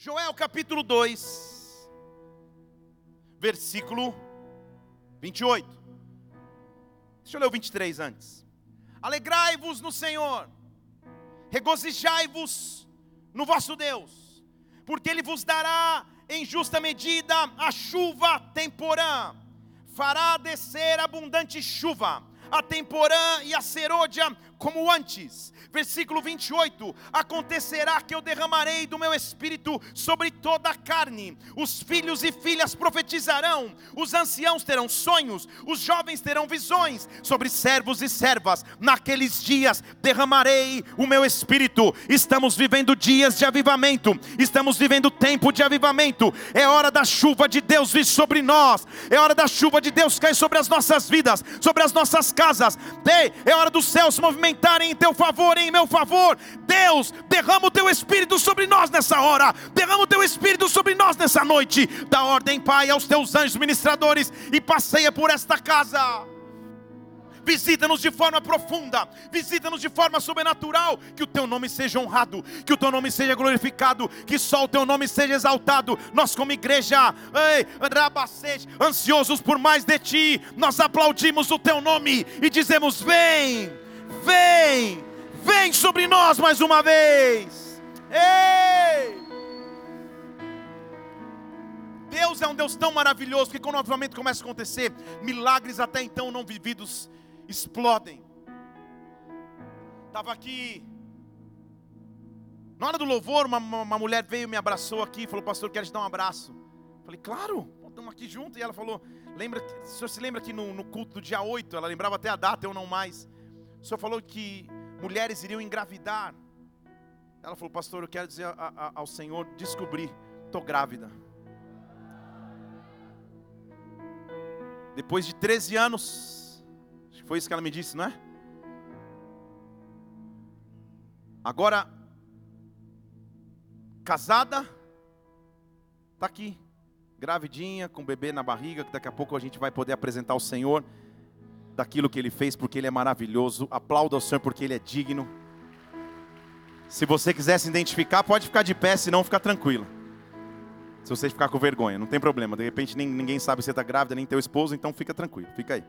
Joel capítulo 2, versículo 28. Deixa eu ler o 23 antes. Alegrai-vos no Senhor, regozijai-vos no vosso Deus, porque Ele vos dará em justa medida a chuva temporã, fará descer abundante chuva, a temporã e a serôdia como antes. Versículo 28: Acontecerá que eu derramarei do meu espírito sobre toda a carne, os filhos e filhas profetizarão, os anciãos terão sonhos, os jovens terão visões, sobre servos e servas, naqueles dias derramarei o meu espírito. Estamos vivendo dias de avivamento, estamos vivendo tempo de avivamento. É hora da chuva de Deus vir sobre nós, é hora da chuva de Deus cair sobre as nossas vidas, sobre as nossas casas. Ei, é hora do céu se movimentar aumentarem em teu favor, em meu favor. Deus, derrama o teu espírito sobre nós nessa hora, derrama o teu espírito sobre nós nessa noite. Dá ordem, Pai, aos teus anjos ministradores e passeia por esta casa. Visita-nos de forma profunda, visita-nos de forma sobrenatural. Que o teu nome seja honrado, que o teu nome seja glorificado, que só o teu nome seja exaltado. Nós, como igreja, ei, rabacete, ansiosos por mais de ti, nós aplaudimos o teu nome e dizemos: Vem vem, vem sobre nós mais uma vez. Ei! Deus é um Deus tão maravilhoso que quando o avivamento começa a acontecer, milagres até então não vividos explodem. Estava aqui, na hora do louvor, uma, uma mulher veio me abraçou aqui, falou, pastor, quero te dar um abraço. Falei, claro, estamos aqui juntos. E ela falou, lembra, o senhor se lembra que no, no culto do dia 8, ela lembrava até a data, eu não mais. O senhor falou que mulheres iriam engravidar. Ela falou, pastor, eu quero dizer a, a, ao Senhor: descobri, estou grávida. Depois de 13 anos, foi isso que ela me disse, não é? Agora, casada, está aqui, gravidinha, com bebê na barriga, que daqui a pouco a gente vai poder apresentar ao Senhor daquilo que Ele fez, porque Ele é maravilhoso. Aplauda o Senhor, porque Ele é digno. Se você quiser se identificar, pode ficar de pé, senão fica tranquilo. Se você ficar com vergonha, não tem problema. De repente ninguém sabe se você está grávida, nem teu esposo, então fica tranquilo, fica aí.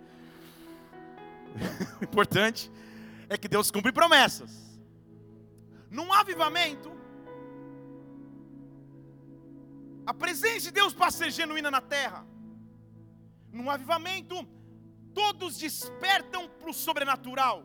o importante é que Deus cumpre promessas. Num avivamento, a presença de Deus passa a ser genuína na terra. Num avivamento, todos despertam para o sobrenatural.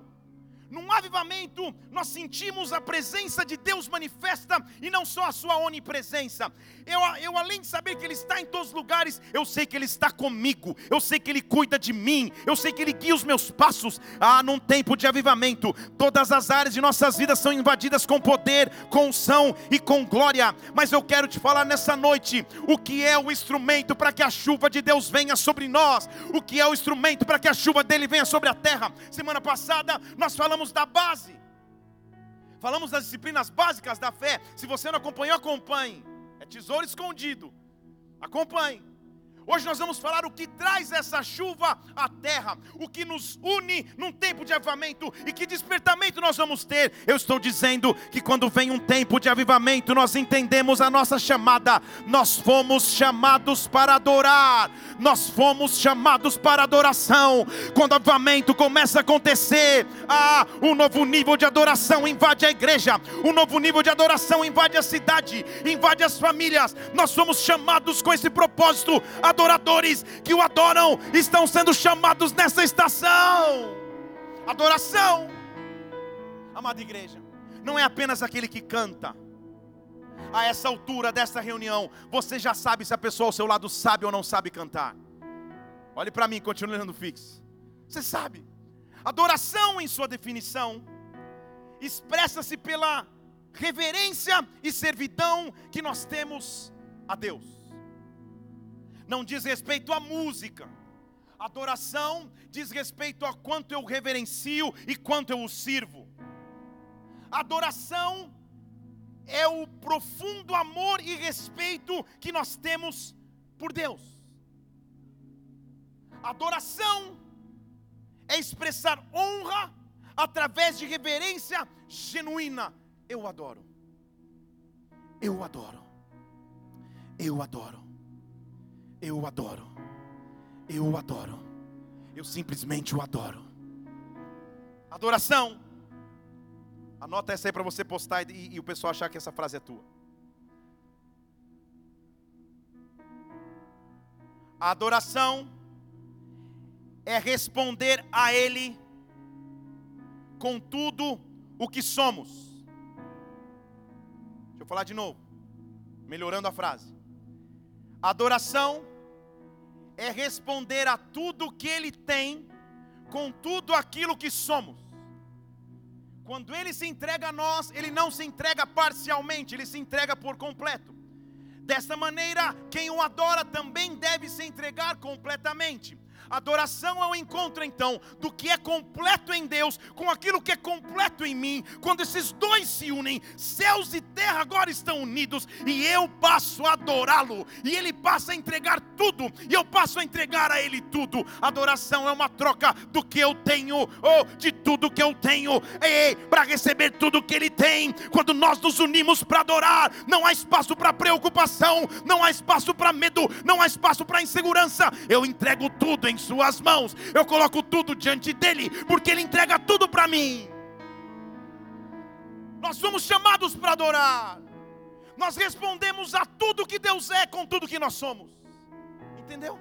Num avivamento, nós sentimos a presença de Deus manifesta e não só a sua onipresença. Eu, eu, além de saber que Ele está em todos os lugares, eu sei que Ele está comigo, eu sei que Ele cuida de mim, eu sei que Ele guia os meus passos. Ah, num tempo de avivamento, todas as áreas de nossas vidas são invadidas com poder, com unção e com glória. Mas eu quero te falar nessa noite o que é o instrumento para que a chuva de Deus venha sobre nós, o que é o instrumento para que a chuva dele venha sobre a terra. Semana passada nós falamos falamos da base, falamos das disciplinas básicas da fé. Se você não acompanhou, acompanhe. É tesouro escondido. Acompanhe. Hoje nós vamos falar o que traz essa chuva à terra, o que nos une num tempo de avivamento e que despertamento nós vamos ter. Eu estou dizendo que quando vem um tempo de avivamento, nós entendemos a nossa chamada. Nós fomos chamados para adorar, nós fomos chamados para adoração. Quando o avivamento começa a acontecer, ah, um novo nível de adoração invade a igreja, um novo nível de adoração invade a cidade, invade as famílias. Nós somos chamados com esse propósito. A adoradores que o adoram estão sendo chamados nessa estação. Adoração, amada igreja, não é apenas aquele que canta. A essa altura dessa reunião, você já sabe se a pessoa ao seu lado sabe ou não sabe cantar. Olhe para mim, continue olhando fixo. Você sabe. Adoração, em sua definição, expressa-se pela reverência e servidão que nós temos a Deus não diz respeito à música. Adoração diz respeito a quanto eu reverencio e quanto eu o sirvo. Adoração é o profundo amor e respeito que nós temos por Deus. Adoração é expressar honra através de reverência genuína. Eu adoro. Eu adoro. Eu adoro. Eu adoro. Eu o adoro. Eu simplesmente o adoro. Adoração. Anota essa aí para você postar e, e o pessoal achar que essa frase é tua. Adoração é responder a Ele com tudo o que somos. Deixa eu falar de novo, melhorando a frase. Adoração é responder a tudo que Ele tem, com tudo aquilo que somos. Quando Ele se entrega a nós, Ele não se entrega parcialmente, Ele se entrega por completo. Dessa maneira, quem o adora também deve se entregar completamente. Adoração é o encontro então do que é completo em Deus com aquilo que é completo em mim. Quando esses dois se unem, céus e terra agora estão unidos e eu passo a adorá-lo e ele passa a entregar tudo e eu passo a entregar a ele tudo. Adoração é uma troca do que eu tenho ou de tudo que eu tenho, para receber tudo que ele tem. Quando nós nos unimos para adorar, não há espaço para preocupação, não há espaço para medo, não há espaço para insegurança. Eu entrego tudo em Suas mãos, eu coloco tudo diante dEle, porque Ele entrega tudo para mim. Nós somos chamados para adorar, nós respondemos a tudo que Deus é com tudo que nós somos, entendeu?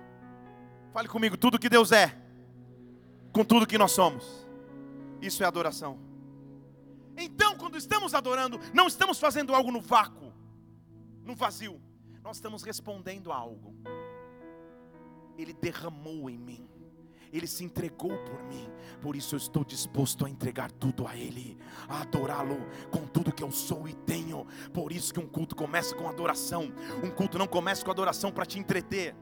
Fale comigo, tudo que Deus é, com tudo que nós somos, isso é adoração. Então, quando estamos adorando, não estamos fazendo algo no vácuo, no vazio, nós estamos respondendo a algo. Ele derramou em mim. Ele se entregou por mim, por isso eu estou disposto a entregar tudo a Ele, a adorá-lo com tudo que eu sou e tenho. Por isso que um culto começa com adoração. Um culto não começa com adoração para te entreter,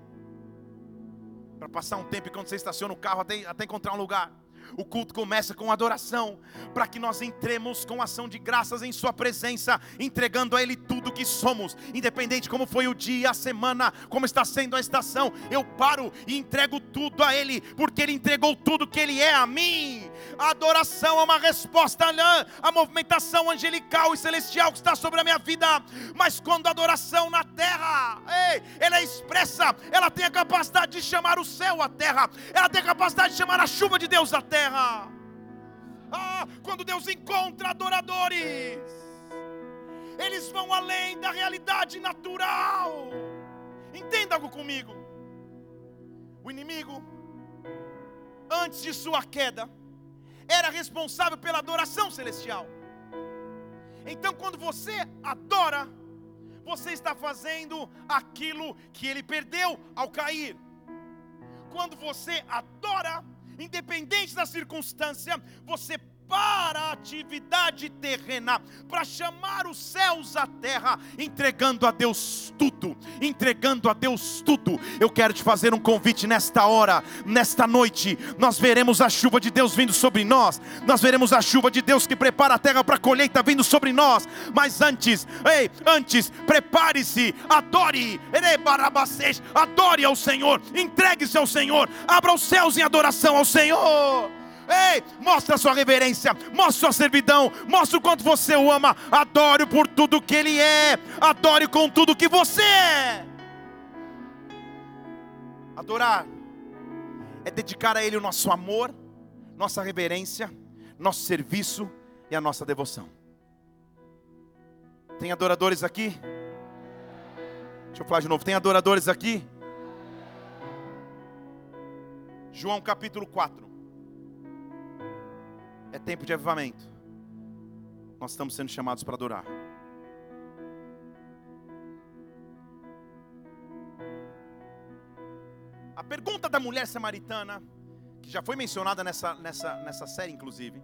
para passar um tempo quando você estaciona o carro até, até encontrar um lugar. O culto começa com adoração, para que nós entremos com ação de graças em Sua presença, entregando a Ele tudo que somos, independente como foi o dia, a semana, como está sendo a estação. Eu paro e entrego tudo a Ele, porque Ele entregou tudo que Ele é a mim. A adoração é uma resposta à movimentação angelical e celestial que está sobre a minha vida. Mas quando a adoração na terra, ei, ela é expressa, ela tem a capacidade de chamar o céu à terra, ela tem a capacidade de chamar a chuva de Deus à terra terra. Ah, quando Deus encontra adoradores, eles vão além da realidade natural. Entenda algo comigo. O inimigo, antes de sua queda, era responsável pela adoração celestial. Então, quando você adora, você está fazendo aquilo que ele perdeu ao cair. Quando você adora, independente da circunstância, você para a atividade terrena, para chamar os céus à terra, entregando a Deus tudo, entregando a Deus tudo. Eu quero te fazer um convite nesta hora, nesta noite. Nós veremos a chuva de Deus vindo sobre nós, nós veremos a chuva de Deus que prepara a terra para a colheita vindo sobre nós. Mas antes, ei, antes, prepare-se, adore, adore ao Senhor, entregue-se ao Senhor, abra os céus em adoração ao Senhor. Ei, mostra sua reverência, mostra sua servidão, mostra o quanto você o ama. Adore por tudo que ele é, adore com tudo que você é. Adorar é dedicar a ele o nosso amor, nossa reverência, nosso serviço e a nossa devoção. Tem adoradores aqui? Deixa eu falar de novo. Tem adoradores aqui? João capítulo 4. É tempo de avivamento. Nós estamos sendo chamados para adorar. A pergunta da mulher samaritana, que já foi mencionada nessa, nessa, nessa série, inclusive,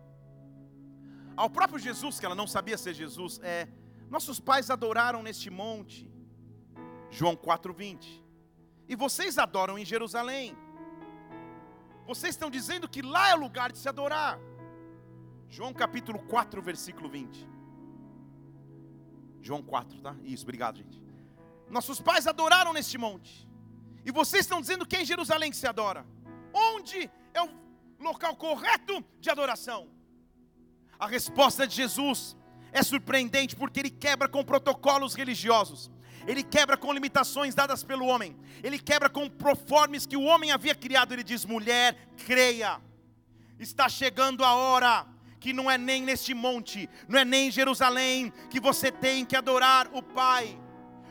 ao próprio Jesus, que ela não sabia ser Jesus, é: Nossos pais adoraram neste monte, João 4,20, e vocês adoram em Jerusalém. Vocês estão dizendo que lá é o lugar de se adorar. João capítulo 4, versículo 20. João 4, tá? Isso, obrigado, gente. Nossos pais adoraram neste monte. E vocês estão dizendo que é em Jerusalém que se adora. Onde é o local correto de adoração? A resposta de Jesus é surpreendente porque ele quebra com protocolos religiosos Ele quebra com limitações dadas pelo homem. Ele quebra com proformes que o homem havia criado. Ele diz: mulher, creia. Está chegando a hora que não é nem neste monte, não é nem em Jerusalém que você tem que adorar o Pai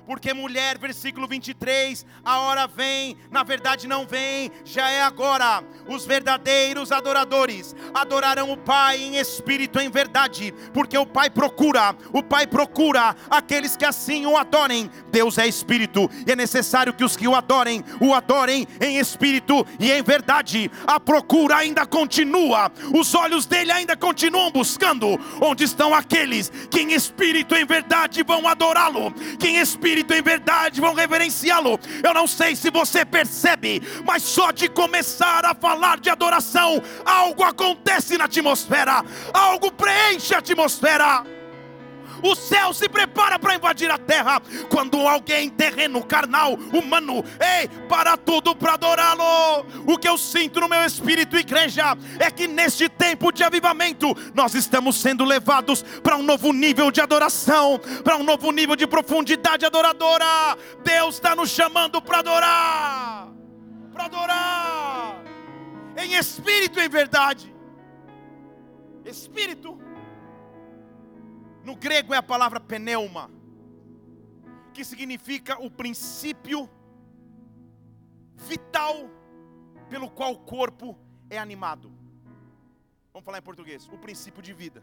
porque mulher, versículo 23, a hora vem, na verdade não vem, já é agora. Os verdadeiros adoradores adorarão o Pai em espírito em verdade, porque o Pai procura, o Pai procura aqueles que assim o adorem. Deus é espírito e é necessário que os que o adorem, o adorem em espírito e em verdade. A procura ainda continua, os olhos dele ainda continuam buscando onde estão aqueles que em espírito e em verdade vão adorá-lo, que em espírito espírito em verdade vão reverenciá-lo. Eu não sei se você percebe, mas só de começar a falar de adoração, algo acontece na atmosfera, algo preenche a atmosfera o céu se prepara para invadir a terra. Quando alguém terreno carnal, humano, ei, para tudo para adorá-lo. O que eu sinto no meu espírito, igreja, é que neste tempo de avivamento, nós estamos sendo levados para um novo nível de adoração, para um novo nível de profundidade adoradora. Deus está nos chamando para adorar, para adorar, em espírito e em verdade. Espírito no grego é a palavra pneuma, que significa o princípio vital pelo qual o corpo é animado. Vamos falar em português: o princípio de vida,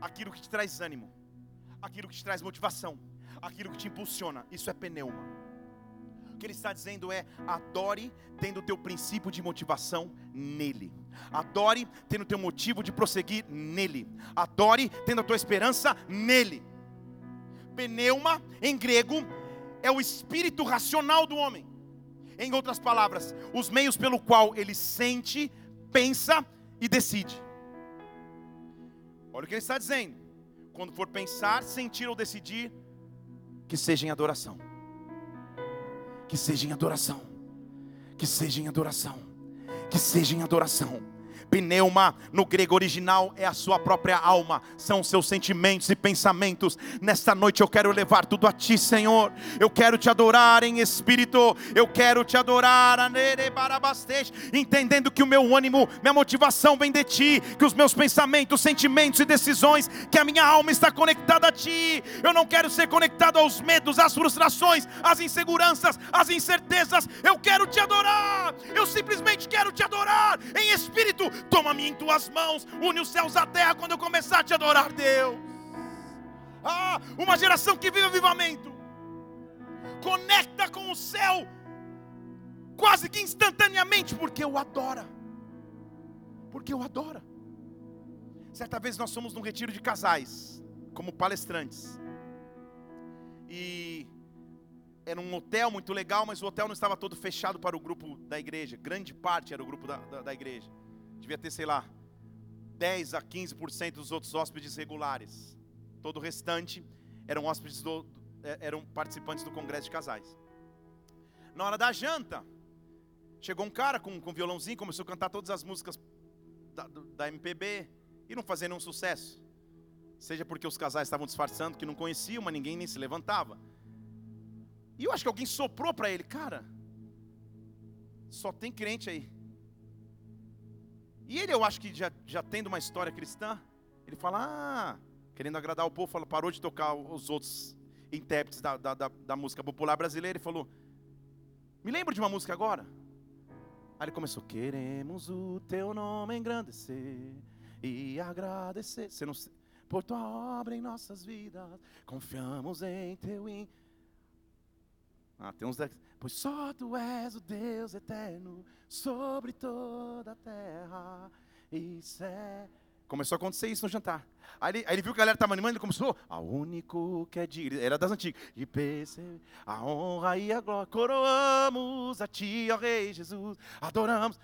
aquilo que te traz ânimo, aquilo que te traz motivação, aquilo que te impulsiona. Isso é pneuma. Que ele está dizendo é: adore tendo o teu princípio de motivação nele. Adore tendo o teu motivo de prosseguir nele. Adore tendo a tua esperança nele. Pneuma, em grego, é o espírito racional do homem. Em outras palavras, os meios pelo qual ele sente, pensa e decide. Olha o que ele está dizendo. Quando for pensar, sentir ou decidir, que seja em adoração. Que seja em adoração. Que seja em adoração que seja em adoração. Pneuma no grego original é a sua própria alma, são seus sentimentos e pensamentos. Nesta noite eu quero levar tudo a ti, Senhor. Eu quero te adorar em espírito, eu quero te adorar, entendendo que o meu ânimo, minha motivação vem de ti, que os meus pensamentos, sentimentos e decisões, que a minha alma está conectada a ti. Eu não quero ser conectado aos medos, às frustrações, às inseguranças, às incertezas. Eu quero te adorar, eu simplesmente quero te adorar em espírito Toma-me em tuas mãos, une os céus à terra quando eu começar a te adorar, Deus. Ah, uma geração que vive avivamento, conecta com o céu, quase que instantaneamente, porque o adora. Porque o adora. Certa vez nós fomos num retiro de casais, como palestrantes. E era um hotel muito legal, mas o hotel não estava todo fechado para o grupo da igreja. Grande parte era o grupo da, da, da igreja devia ter, sei lá, 10 a 15% dos outros hóspedes regulares. Todo o restante eram hóspedes do, é, eram participantes do congresso de casais. Na hora da janta, chegou um cara com, com violãozinho, começou a cantar todas as músicas da, da MPB e não fazendo um sucesso. Seja porque os casais estavam disfarçando que não conheciam, mas ninguém nem se levantava. E eu acho que alguém soprou para ele, cara. Só tem crente aí. E ele, eu acho que já, já tendo uma história cristã, ele fala, ah, querendo agradar o povo, fala, parou de tocar os outros intérpretes da, da, da, da música popular brasileira e falou, me lembro de uma música agora? Aí ele começou, queremos o teu nome engrandecer e agradecer. Você não, por tua obra em nossas vidas, confiamos em teu in... Ah, tem uns Pois só tu és o Deus eterno sobre toda a terra. Isso é. Começou a acontecer isso no jantar. Aí ele, aí ele viu que a galera estava animando, ele começou, a único que é digno, era das antigas, e perceber a honra e a glória, coroamos a ti, ó Rei Jesus, adoramos.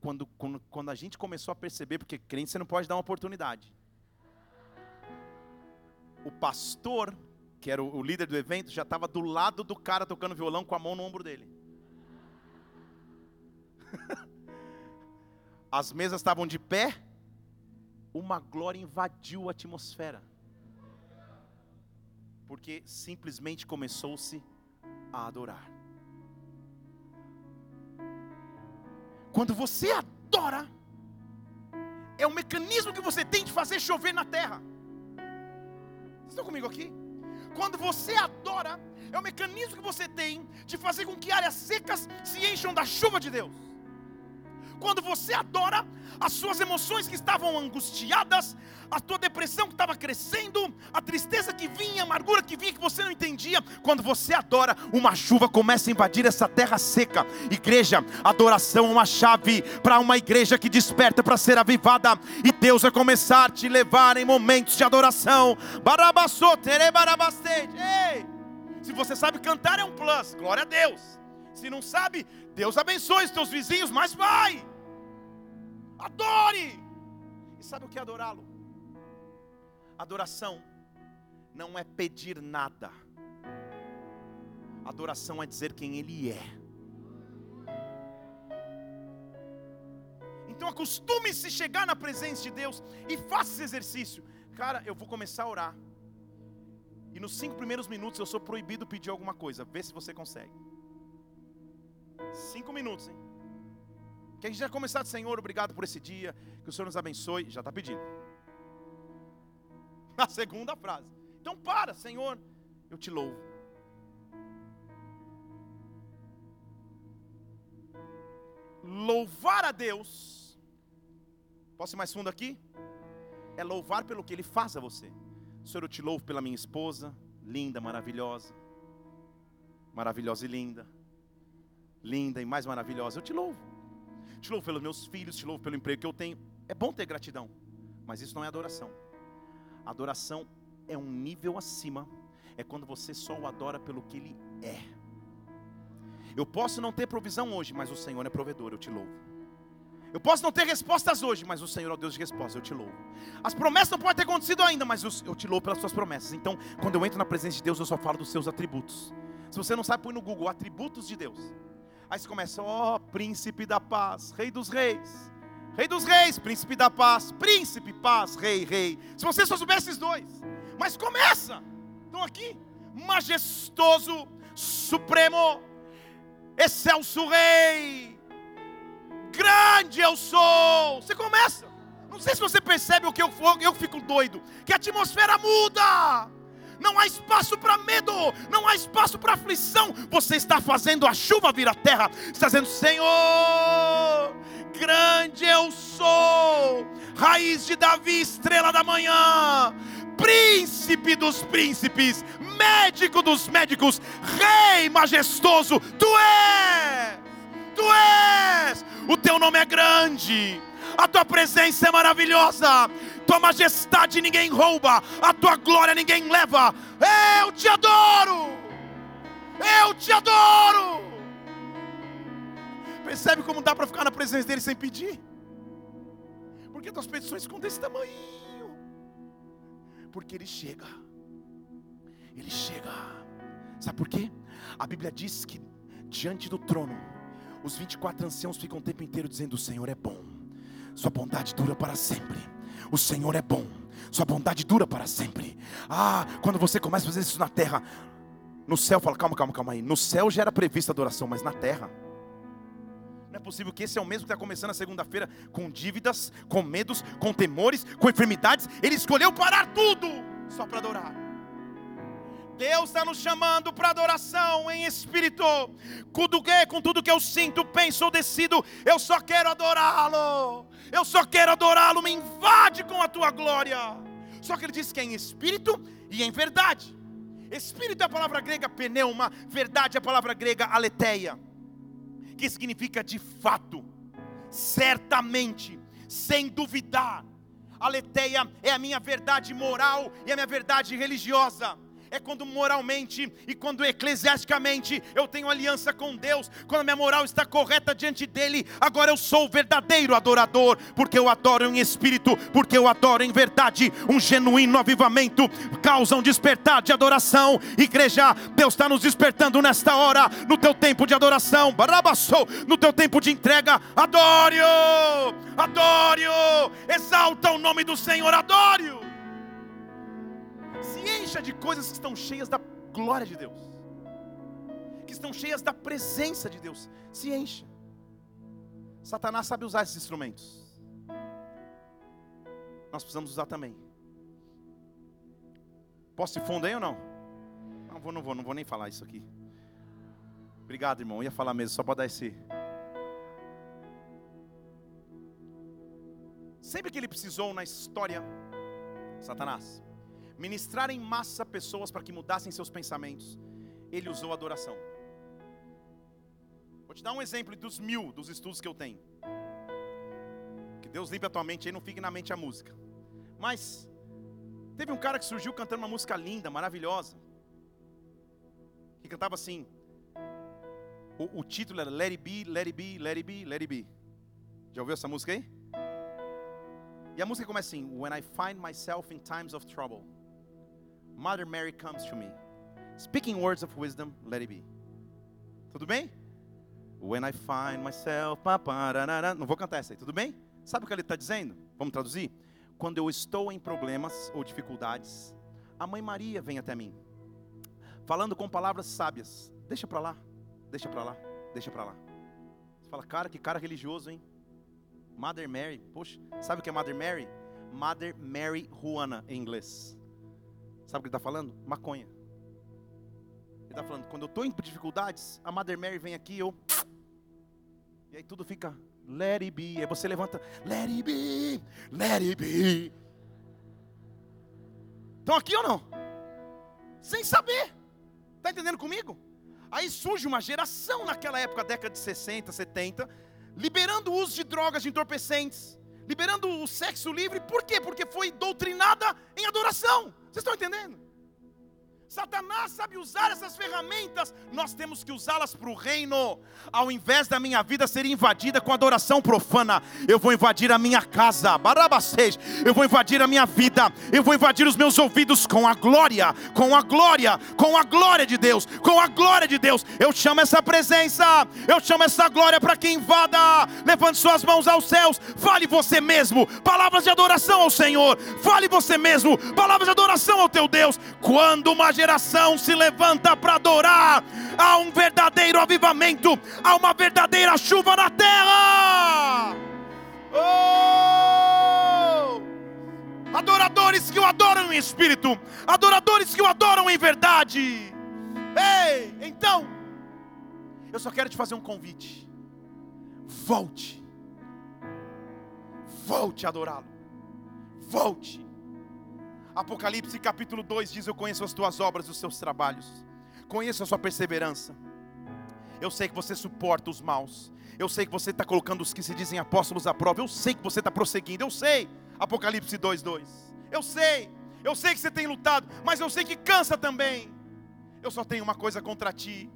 Quando, quando, quando a gente começou a perceber, porque crente você não pode dar uma oportunidade. O pastor que era o líder do evento, já estava do lado do cara tocando violão com a mão no ombro dele. As mesas estavam de pé, uma glória invadiu a atmosfera. Porque simplesmente começou-se a adorar. Quando você adora, é o mecanismo que você tem de fazer chover na terra. Vocês estão comigo aqui? Quando você adora, é o mecanismo que você tem de fazer com que áreas secas se encham da chuva de Deus. Quando você adora, as suas emoções que estavam angustiadas, a tua depressão que estava crescendo, a tristeza que vinha, a amargura que vinha que você não entendia, quando você adora, uma chuva começa a invadir essa terra seca. Igreja, adoração é uma chave para uma igreja que desperta para ser avivada, e Deus vai começar a te levar em momentos de adoração. Ei! Se você sabe cantar é um plus, glória a Deus. Se não sabe, Deus abençoe os teus vizinhos, mas vai. Adore! E sabe o que é adorá-lo? Adoração não é pedir nada. Adoração é dizer quem Ele é. Então acostume-se chegar na presença de Deus e faça esse exercício. Cara, eu vou começar a orar. E nos cinco primeiros minutos eu sou proibido pedir alguma coisa. Vê se você consegue. Cinco minutos, hein? Que a gente já começar, Senhor, obrigado por esse dia, que o Senhor nos abençoe. Já está pedindo. A segunda frase. Então para, Senhor, eu te louvo. Louvar a Deus. Posso ir mais fundo aqui? É louvar pelo que Ele faz a você. Senhor, eu te louvo pela minha esposa, linda, maravilhosa. Maravilhosa e linda. Linda e mais maravilhosa. Eu te louvo te louvo pelos meus filhos, te louvo pelo emprego que eu tenho. É bom ter gratidão, mas isso não é adoração. Adoração é um nível acima, é quando você só o adora pelo que ele é. Eu posso não ter provisão hoje, mas o Senhor é provedor, eu te louvo. Eu posso não ter respostas hoje, mas o Senhor é o Deus de respostas, eu te louvo. As promessas não podem ter acontecido ainda, mas eu te louvo pelas suas promessas. Então, quando eu entro na presença de Deus, eu só falo dos seus atributos. Se você não sabe, põe no Google atributos de Deus. Aí você começa, ó, oh, príncipe da paz, rei dos reis. Rei dos reis, príncipe da paz, príncipe, paz, rei, rei. Se você só soubesse esses dois. Mas começa. Estão aqui. Majestoso, supremo, excelso rei. Grande eu sou. Você começa. Não sei se você percebe o que eu, eu fico doido. Que a atmosfera muda não há espaço para medo, não há espaço para aflição. Você está fazendo a chuva vir à terra, está dizendo: Senhor, grande eu sou, raiz de Davi, estrela da manhã, príncipe dos príncipes, médico dos médicos, rei majestoso, tu és, tu és, o teu nome é grande a tua presença é maravilhosa, tua majestade ninguém rouba, a tua glória ninguém leva. Eu te adoro, eu te adoro. Percebe como dá para ficar na presença dele sem pedir? Porque tuas petições ficam desse tamanho. Porque ele chega, ele chega. Sabe por quê? A Bíblia diz que diante do trono, os 24 anciãos ficam o tempo inteiro dizendo: O Senhor é bom sua bondade dura para sempre. O Senhor é bom, Sua bondade dura para sempre. Ah, quando você começa a fazer isso na terra, no céu, fala, calma, calma, calma aí. No céu já era prevista adoração, mas na terra. Não é possível que esse é o mesmo que está começando a segunda-feira com dívidas, com medos, com temores, com enfermidades. Ele escolheu parar tudo só para adorar. Deus está nos chamando para adoração em espírito. Com tudo, que, com tudo que eu sinto, penso ou decido, eu só quero adorá-lo. Eu só quero adorá-lo. Me invade com a tua glória. Só que ele diz que é em espírito e em verdade. Espírito é a palavra grega pneuma, verdade é a palavra grega aletheia, que significa de fato, certamente, sem duvidar. Aletheia é a minha verdade moral e a minha verdade religiosa é quando moralmente e quando eclesiasticamente eu tenho aliança com Deus, quando a minha moral está correta diante dEle, agora eu sou o verdadeiro adorador, porque eu adoro em espírito, porque eu adoro em verdade, um genuíno avivamento causa um despertar de adoração. Igreja, Deus está nos despertando nesta hora, no teu tempo de adoração, no teu tempo de entrega, adore-o, adore-o, exalta o nome do Senhor, adore-o. Se encha de coisas que estão cheias da glória de Deus, que estão cheias da presença de Deus. Se encha. Satanás sabe usar esses instrumentos. Nós precisamos usar também. Posso ir fundo aí ou não? Não vou, não vou, não vou nem falar isso aqui. Obrigado, irmão. Eu ia falar mesmo, só para dar esse. Sempre que ele precisou na história, Satanás, ministrar em massa pessoas para que mudassem seus pensamentos, ele usou adoração. Vou te dar um exemplo dos mil dos estudos que eu tenho. Que Deus limpe a tua mente aí, não fique na mente a música. Mas teve um cara que surgiu cantando uma música linda, maravilhosa. Que cantava assim. O, o título era Let It Be, Let It Be, Let It Be, Let It Be. Já ouviu essa música aí? E a música começa assim: When I find myself in times of trouble, Mother Mary comes to me, speaking words of wisdom, let it be. Tudo bem? When I find myself, não vou cantar essa aí, tudo bem? Sabe o que ele está dizendo? Vamos traduzir? Quando eu estou em problemas ou dificuldades, a mãe Maria vem até mim, falando com palavras sábias. Deixa para lá, deixa para lá, deixa para lá. Você fala, cara, que cara religioso, hein? Mother Mary, poxa, sabe o que é Mother Mary? Mother Mary Juana em inglês. Sabe o que ele está falando? Maconha. Ele está falando, quando eu estou em dificuldades, a Mother Mary vem aqui, eu. E aí tudo fica, let it be. Aí você levanta, let it be, let it be. Estão aqui ou não? Sem saber. Está entendendo comigo? Aí surge uma geração naquela época, década de 60, 70, liberando o uso de drogas, de entorpecentes, liberando o sexo livre, por quê? Porque foi doutrinada em adoração. Vocês estão entendendo? Satanás sabe usar essas ferramentas, nós temos que usá-las para o reino. Ao invés da minha vida ser invadida com adoração profana, eu vou invadir a minha casa, barabacês, eu vou invadir a minha vida, eu vou invadir os meus ouvidos com a glória, com a glória, com a glória de Deus, com a glória de Deus. Eu chamo essa presença, eu chamo essa glória para que invada. Levante suas mãos aos céus, fale você mesmo, palavras de adoração ao Senhor, fale você mesmo, palavras de adoração ao teu Deus. Quando uma geração se levanta para adorar, há um verdadeiro avivamento, há uma verdadeira chuva na terra. Oh! Adoradores que o adoram em espírito, adoradores que o adoram em verdade. Ei, então, eu só quero te fazer um convite. Volte, volte a adorá-lo, volte Apocalipse capítulo 2 diz: Eu conheço as tuas obras e os seus trabalhos, conheço a sua perseverança. Eu sei que você suporta os maus. Eu sei que você está colocando os que se dizem apóstolos à prova. Eu sei que você está prosseguindo. Eu sei. Apocalipse 2,2. Eu sei. Eu sei que você tem lutado. Mas eu sei que cansa também. Eu só tenho uma coisa contra ti.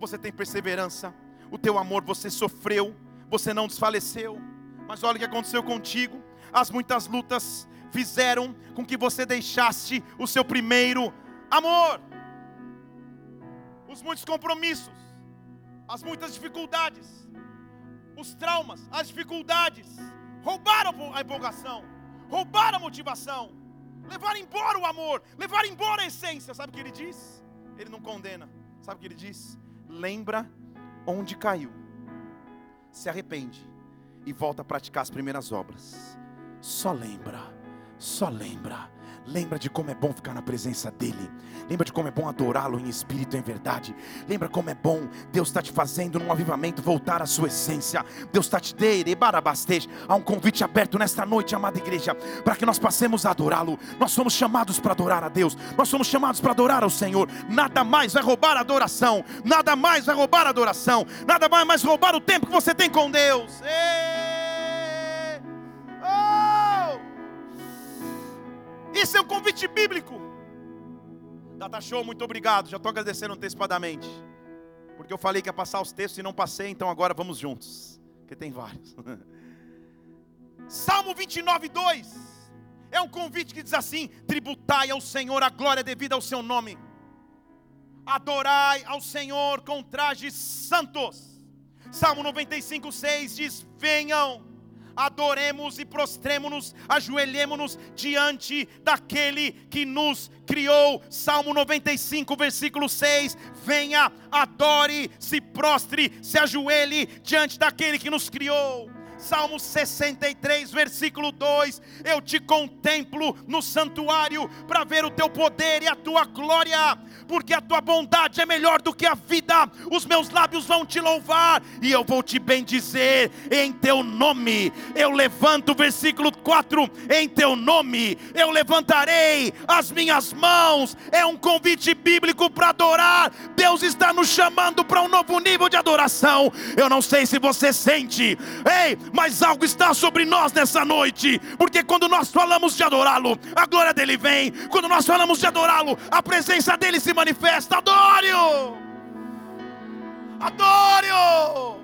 Você tem perseverança. O teu amor você sofreu. Você não desfaleceu. Mas olha o que aconteceu contigo. As muitas lutas fizeram com que você deixasse o seu primeiro amor. Os muitos compromissos, as muitas dificuldades, os traumas, as dificuldades, roubaram a empolgação, roubaram a motivação, levaram embora o amor, levaram embora a essência. Sabe o que ele diz? Ele não condena. Sabe o que ele diz? Lembra onde caiu, se arrepende e volta a praticar as primeiras obras. Só lembra só lembra. Lembra de como é bom ficar na presença dEle. Lembra de como é bom adorá-lo em espírito e em verdade. Lembra como é bom Deus está te fazendo num avivamento voltar à sua essência. Deus está te dando, Há um convite aberto nesta noite, amada igreja, para que nós passemos a adorá-lo. Nós somos chamados para adorar a Deus. Nós somos chamados para adorar ao Senhor. Nada mais vai roubar a adoração. Nada mais vai roubar a adoração. Nada mais vai roubar o tempo que você tem com Deus. Ei! Isso é um convite bíblico. Data Show, muito obrigado. Já estou agradecendo antecipadamente. Porque eu falei que ia passar os textos e não passei, então agora vamos juntos. Porque tem vários. Salmo 29, 2. É um convite que diz assim: tributai ao Senhor a glória devida ao seu nome. Adorai ao Senhor com trajes santos. Salmo 95, 6 diz: Venham adoremos e prostremos-nos, ajoelhemos-nos diante daquele que nos criou. Salmo 95, versículo 6. Venha, adore, se prostre, se ajoelhe diante daquele que nos criou. Salmo 63, versículo 2: Eu te contemplo no santuário para ver o teu poder e a tua glória, porque a tua bondade é melhor do que a vida. Os meus lábios vão te louvar e eu vou te bendizer em teu nome. Eu levanto, versículo 4: Em teu nome eu levantarei as minhas mãos. É um convite bíblico para adorar. Deus está nos chamando para um novo nível de adoração. Eu não sei se você sente, ei, mas algo está sobre nós nessa noite, porque quando nós falamos de adorá-lo, a glória dele vem, quando nós falamos de adorá-lo, a presença dele se manifesta. Adore-o! Adore-o!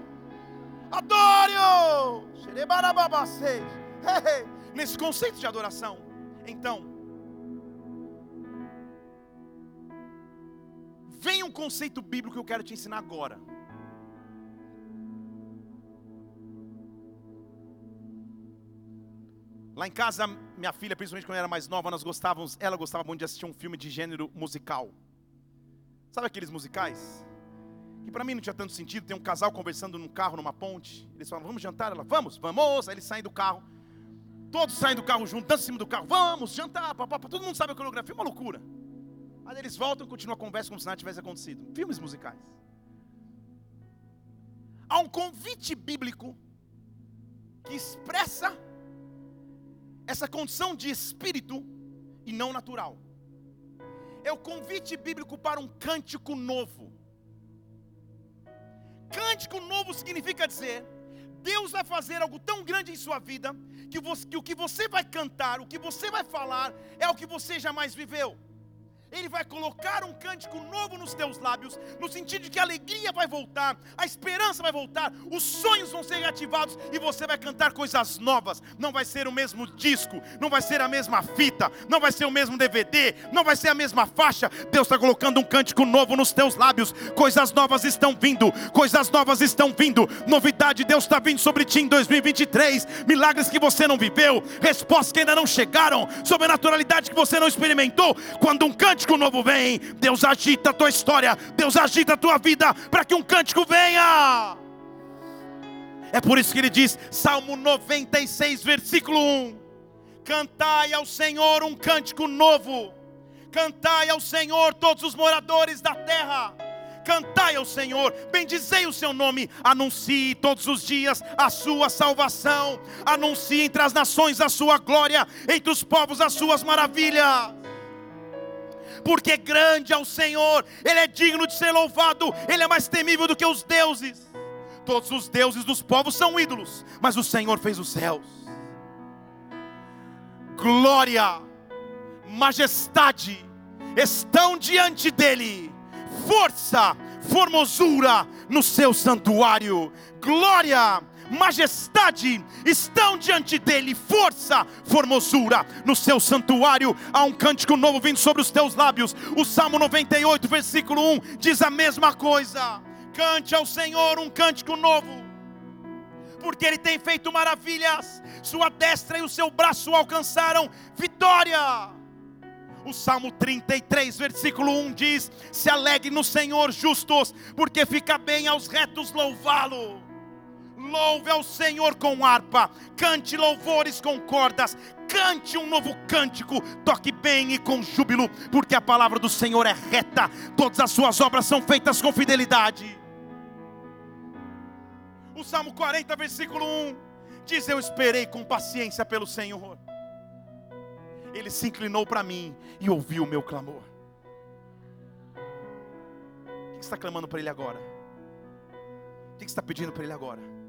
Adore-o! Nesse conceito de adoração, então, vem um conceito bíblico que eu quero te ensinar agora. Lá em casa, minha filha, principalmente quando era mais nova, nós gostávamos, ela gostava muito de assistir um filme de gênero musical. Sabe aqueles musicais? Que para mim não tinha tanto sentido, tem um casal conversando num carro, numa ponte. Eles falam, vamos jantar? Ela, vamos, vamos. Aí eles saem do carro. Todos saem do carro juntos, dançam em cima do carro. Vamos, jantar, papá. Todo mundo sabe a coreografia, uma loucura. Aí eles voltam e continuam a conversa como se nada tivesse acontecido. Filmes musicais. Há um convite bíblico que expressa essa condição de espírito e não natural. É o convite bíblico para um cântico novo. Cântico novo significa dizer, Deus vai fazer algo tão grande em sua vida, que, você, que o que você vai cantar, o que você vai falar, é o que você jamais viveu. Ele vai colocar um cântico novo nos teus lábios, no sentido de que a alegria vai voltar, a esperança vai voltar, os sonhos vão ser reativados e você vai cantar coisas novas. Não vai ser o mesmo disco, não vai ser a mesma fita, não vai ser o mesmo DVD, não vai ser a mesma faixa. Deus está colocando um cântico novo nos teus lábios. Coisas novas estão vindo, coisas novas estão vindo. Novidade, Deus está vindo sobre ti em 2023. Milagres que você não viveu, respostas que ainda não chegaram, sobrenaturalidade que você não experimentou. Quando um cântico cântico novo vem, Deus agita a tua história, Deus agita a tua vida para que um cântico venha. É por isso que ele diz, Salmo 96, versículo 1: Cantai ao Senhor um cântico novo, cantai ao Senhor todos os moradores da terra. Cantai ao Senhor, bendizei o seu nome, anuncie todos os dias a sua salvação, anuncie entre as nações a sua glória, entre os povos as suas maravilhas porque grande é o Senhor, Ele é digno de ser louvado, Ele é mais temível do que os deuses. Todos os deuses dos povos são ídolos, mas o Senhor fez os céus. Glória, majestade estão diante dele, força, formosura no seu santuário, glória, majestade estão diante dele, força, formosura no seu santuário. Há um cântico novo vindo sobre os teus lábios. O Salmo 98, versículo 1 diz a mesma coisa: Cante ao Senhor um cântico novo. Porque Ele tem feito maravilhas, Sua destra e o seu braço alcançaram vitória. O Salmo 33, versículo 1 diz: Se alegre no Senhor, justos, porque fica bem aos retos louvá-lo. Louve ao Senhor com harpa, cante louvores com cordas, cante um novo cântico, toque bem e com júbilo, porque a palavra do Senhor é reta, todas as suas obras são feitas com fidelidade. O Salmo 40, versículo 1 diz: Eu esperei com paciência pelo Senhor, Ele se inclinou para mim e ouviu o meu clamor. O que está clamando para Ele agora? O que está pedindo para Ele agora?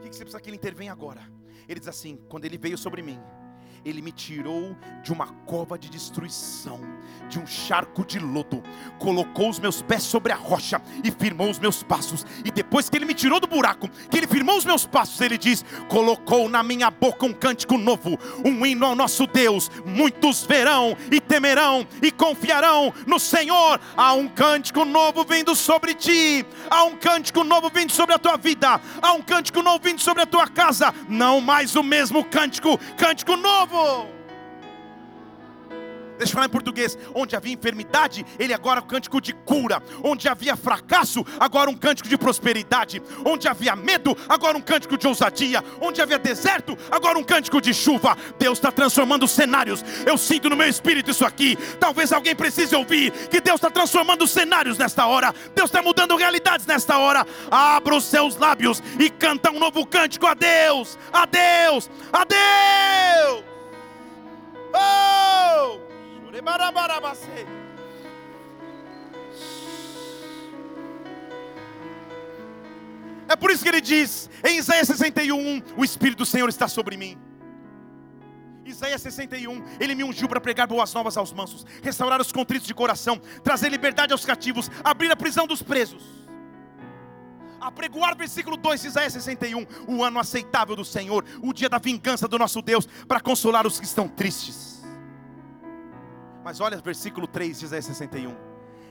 O que você precisa que Ele intervenha agora? Ele diz assim: quando Ele veio sobre mim, Ele me tirou de uma cova de destruição, de um charco de lodo, colocou os meus pés sobre a rocha e firmou os meus passos. E depois que Ele me tirou do buraco, que Ele firmou os meus passos, Ele diz: colocou na minha boca um cântico novo, um hino ao nosso Deus. Muitos verão e temerão e confiarão no Senhor. Há um cântico novo vindo sobre ti, há um cântico novo vindo sobre a tua vida, há um cântico novo vindo sobre a tua casa. Não mais o mesmo cântico, cântico novo. Deixa eu falar em português. Onde havia enfermidade, ele agora é um cântico de cura. Onde havia fracasso, agora um cântico de prosperidade. Onde havia medo, agora um cântico de ousadia. Onde havia deserto, agora um cântico de chuva. Deus está transformando cenários. Eu sinto no meu espírito isso aqui. Talvez alguém precise ouvir que Deus está transformando cenários nesta hora. Deus está mudando realidades nesta hora. Abra os seus lábios e canta um novo cântico a Deus, a Deus, a Deus. Oh! É por isso que ele diz em Isaías 61: O Espírito do Senhor está sobre mim. Isaías 61, ele me ungiu para pregar boas novas aos mansos, restaurar os contritos de coração, trazer liberdade aos cativos, abrir a prisão dos presos. Apregoar, versículo 2 de Isaías 61, o ano aceitável do Senhor, o dia da vingança do nosso Deus, para consolar os que estão tristes mas olha versículo 3 de Isaías 61.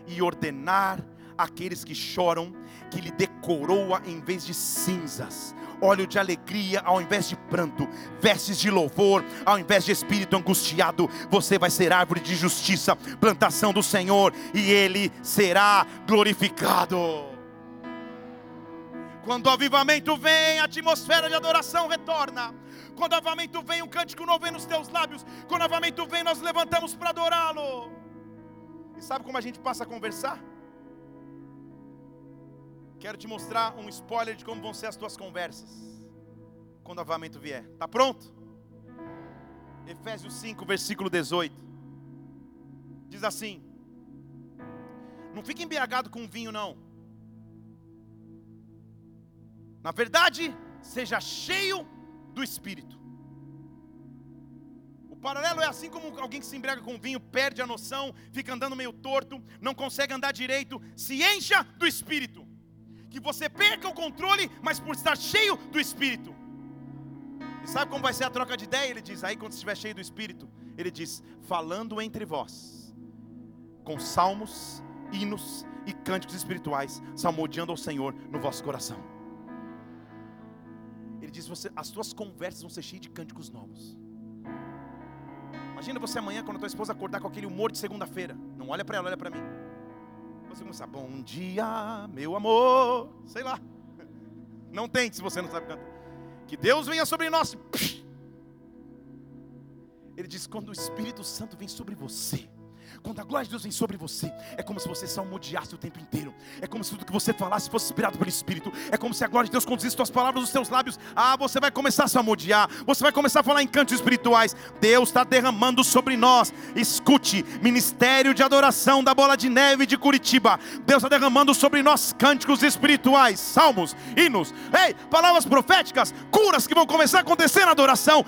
E ordenar aqueles que choram, que lhe dê coroa em vez de cinzas, óleo de alegria ao invés de pranto, vestes de louvor ao invés de espírito angustiado. Você vai ser árvore de justiça, plantação do Senhor, e ele será glorificado. Quando o avivamento vem, a atmosfera de adoração retorna. Quando o avivamento vem, um cântico novo vem nos teus lábios. Quando o avivamento vem, nós levantamos para adorá-lo. E sabe como a gente passa a conversar? Quero te mostrar um spoiler de como vão ser as tuas conversas. Quando o avivamento vier. Tá pronto? Efésios 5, versículo 18. Diz assim: Não fique embriagado com vinho, não. Na verdade, seja cheio do Espírito. O paralelo é assim como alguém que se embriaga com vinho, perde a noção, fica andando meio torto, não consegue andar direito, se encha do Espírito. Que você perca o controle, mas por estar cheio do Espírito. E sabe como vai ser a troca de ideia? Ele diz, aí quando estiver cheio do Espírito, ele diz, falando entre vós, com salmos, hinos e cânticos espirituais, salmodiando ao Senhor no vosso coração. Ele diz: você, as tuas conversas vão ser cheias de cânticos novos. Imagina você amanhã, quando a tua esposa acordar com aquele humor de segunda-feira. Não olha para ela, olha para mim. Você começar, bom dia, meu amor. Sei lá. Não tente se você não sabe cantar. Que Deus venha sobre nós. Ele diz: quando o Espírito Santo vem sobre você quando a glória de Deus vem sobre você, é como se você salmodiasse o tempo inteiro. É como se tudo que você falasse fosse inspirado pelo Espírito. É como se a glória de Deus conduzisse suas palavras nos seus lábios. Ah, você vai começar a salmodiar. Você vai começar a falar em cantos espirituais. Deus está derramando sobre nós. Escute, ministério de adoração da Bola de Neve de Curitiba. Deus está derramando sobre nós cânticos espirituais, salmos, hinos, ei, palavras proféticas, curas que vão começar a acontecer na adoração.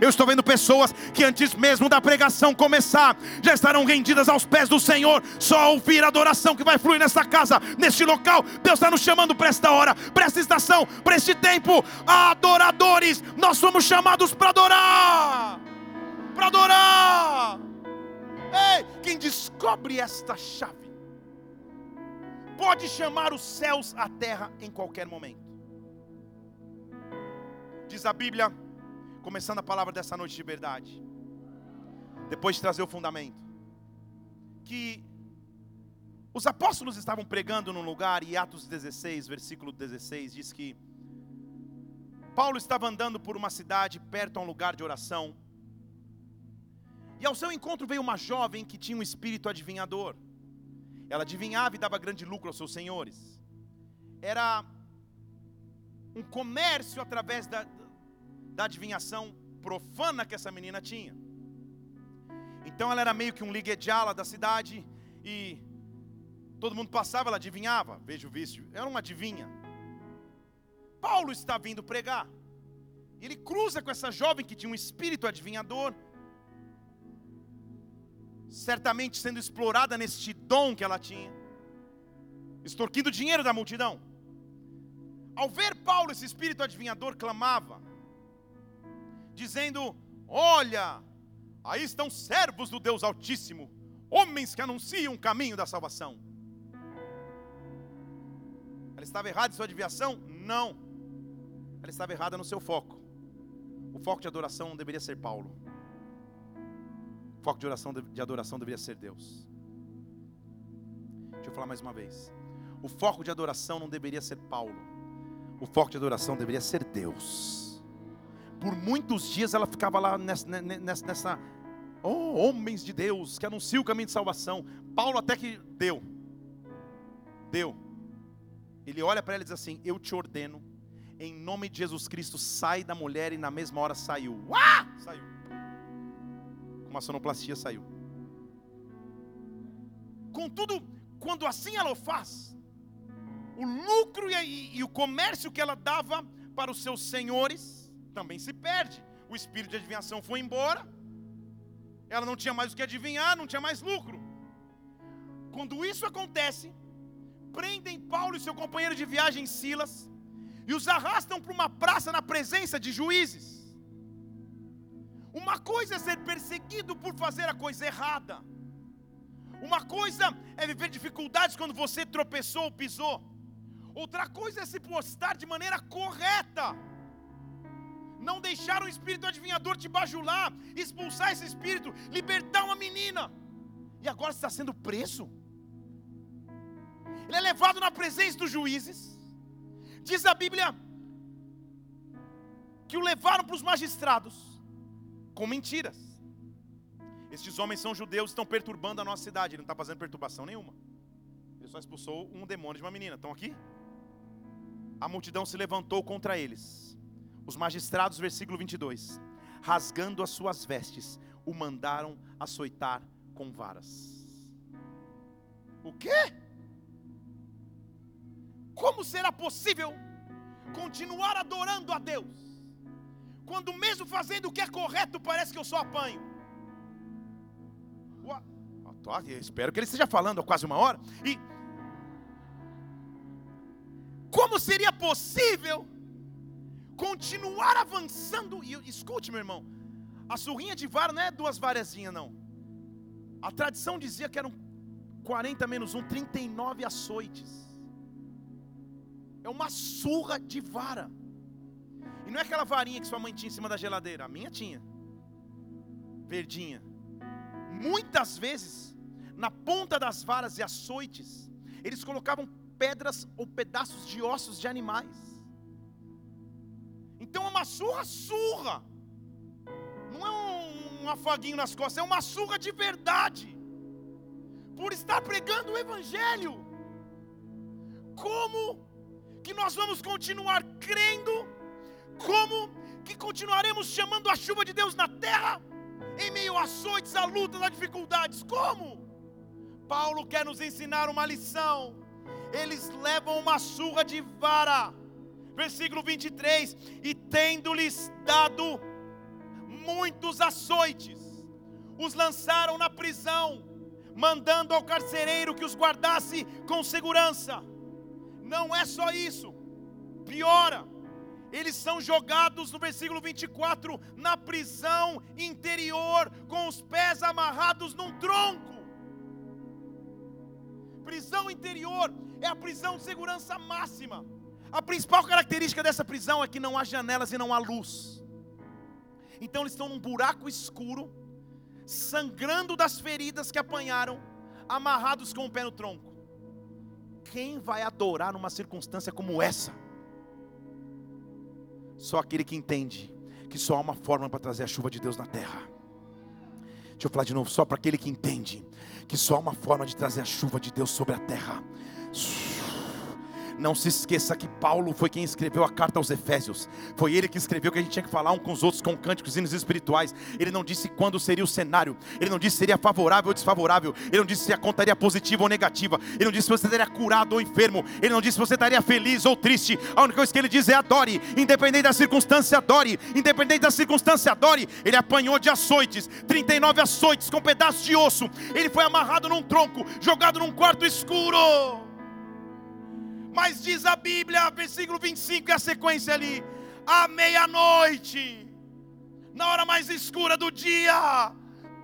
Eu estou vendo pessoas que antes mesmo da pregação começar, já estarão rendidas aos pés do Senhor. Só ouvir a adoração que vai fluir nessa casa, neste local. Deus está nos chamando para esta hora, para esta estação, para este tempo. Adoradores, nós somos chamados para adorar. Para adorar. Ei, quem descobre esta chave pode chamar os céus à terra em qualquer momento. Diz a Bíblia, começando a palavra dessa noite de verdade depois de trazer o fundamento, que os apóstolos estavam pregando num lugar, e Atos 16, versículo 16, diz que Paulo estava andando por uma cidade perto a um lugar de oração, e ao seu encontro veio uma jovem que tinha um espírito adivinhador. Ela adivinhava e dava grande lucro aos seus senhores. Era um comércio através da, da adivinhação profana que essa menina tinha. Então ela era meio que um liguejala da cidade e todo mundo passava, ela adivinhava. Veja o vício, era uma adivinha. Paulo está vindo pregar. Ele cruza com essa jovem que tinha um espírito adivinhador, certamente sendo explorada neste dom que ela tinha, extorquindo dinheiro da multidão. Ao ver Paulo, esse espírito adivinhador clamava, dizendo: Olha, aí estão servos do Deus Altíssimo, homens que anunciam o caminho da salvação. Ela estava errada em sua adivinhação? Não. Ela estava errada no seu foco. O foco de adoração não deveria ser Paulo. O foco de, oração, de adoração deveria ser Deus. Deixa eu falar mais uma vez. O foco de adoração não deveria ser Paulo. O foco de adoração deveria ser Deus. Por muitos dias ela ficava lá nessa, nessa, nessa oh, homens de Deus que anunciam o caminho de salvação. Paulo até que deu. Deu. Ele olha para ela e diz assim: Eu te ordeno, em nome de Jesus Cristo, sai da mulher, e na mesma hora saiu. Uá! Saiu. Com uma sonoplastia saiu. Contudo, quando assim ela o faz, o lucro e, e o comércio que ela dava para os seus senhores também se perde. O espírito de adivinhação foi embora, ela não tinha mais o que adivinhar, não tinha mais lucro. Quando isso acontece, prendem Paulo e seu companheiro de viagem Silas e os arrastam para uma praça na presença de juízes. Uma coisa é ser perseguido por fazer a coisa errada. Uma coisa é viver dificuldades quando você tropeçou ou pisou. Outra coisa é se postar de maneira correta. Não deixar o espírito adivinhador te bajular, expulsar esse espírito, libertar uma menina. E agora está sendo preso. Ele é levado na presença dos juízes. Diz a Bíblia que o levaram para os magistrados com mentiras. Estes homens são judeus, estão perturbando a nossa cidade. Ele não está fazendo perturbação nenhuma. Ele só expulsou um demônio de uma menina. Estão aqui? A multidão se levantou contra eles. Os magistrados, versículo 22, rasgando as suas vestes, o mandaram açoitar com varas. O quê? Como será possível continuar adorando a Deus, quando mesmo fazendo o que é correto, parece que eu só apanho? espero que ele esteja falando há quase uma hora. E como seria possível continuar avançando? E escute, meu irmão, a surrinha de vara não é duas varezinhas, não. A tradição dizia que eram 40 menos 1, 39 açoites é uma surra de vara. E não é aquela varinha que sua mãe tinha em cima da geladeira, a minha tinha. Verdinha. Muitas vezes, na ponta das varas e açoites, eles colocavam pedras ou pedaços de ossos de animais. Então é uma surra, surra. Não é um, um afaguinho nas costas, é uma surra de verdade. Por estar pregando o Evangelho. Como que nós vamos continuar crendo, como que continuaremos chamando a chuva de Deus na terra, em meio a açoites, a lutas, a dificuldades. Como? Paulo quer nos ensinar uma lição. Eles levam uma surra de vara. Versículo 23: E tendo-lhes dado muitos açoites, os lançaram na prisão, mandando ao carcereiro que os guardasse com segurança. Não é só isso, piora. Eles são jogados no versículo 24 na prisão interior, com os pés amarrados num tronco. Prisão interior é a prisão de segurança máxima. A principal característica dessa prisão é que não há janelas e não há luz. Então eles estão num buraco escuro, sangrando das feridas que apanharam, amarrados com o pé no tronco. Quem vai adorar numa circunstância como essa? Só aquele que entende que só há uma forma para trazer a chuva de Deus na terra. Deixa eu falar de novo, só para aquele que entende que só há uma forma de trazer a chuva de Deus sobre a terra. Não se esqueça que Paulo foi quem escreveu a carta aos Efésios. Foi ele que escreveu que a gente tinha que falar um com os outros com cânticos e hinos espirituais. Ele não disse quando seria o cenário. Ele não disse se seria favorável ou desfavorável. Ele não disse se a conta estaria positiva ou negativa. Ele não disse se você estaria curado ou enfermo. Ele não disse se você estaria feliz ou triste. A única coisa que ele diz é adore. Independente da circunstância, adore. Independente da circunstância, adore. Ele apanhou de açoites, 39 açoites com pedaços de osso. Ele foi amarrado num tronco, jogado num quarto escuro. Mas diz a Bíblia, versículo 25, e a sequência ali: à meia-noite, na hora mais escura do dia,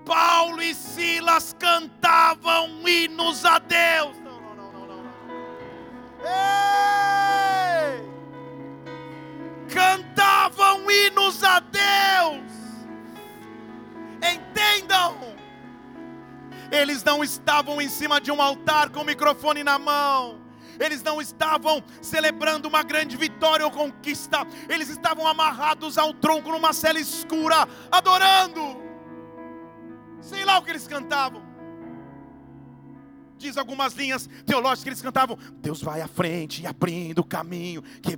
Paulo e Silas cantavam hinos a Deus. Não, não, não, não, não. Ei! Cantavam hinos a Deus. Entendam. Eles não estavam em cima de um altar com o microfone na mão eles não estavam celebrando uma grande vitória ou conquista, eles estavam amarrados ao tronco numa cela escura, adorando. Sei lá o que eles cantavam. Diz algumas linhas teológicas que eles cantavam: Deus vai à frente abrindo o caminho. Que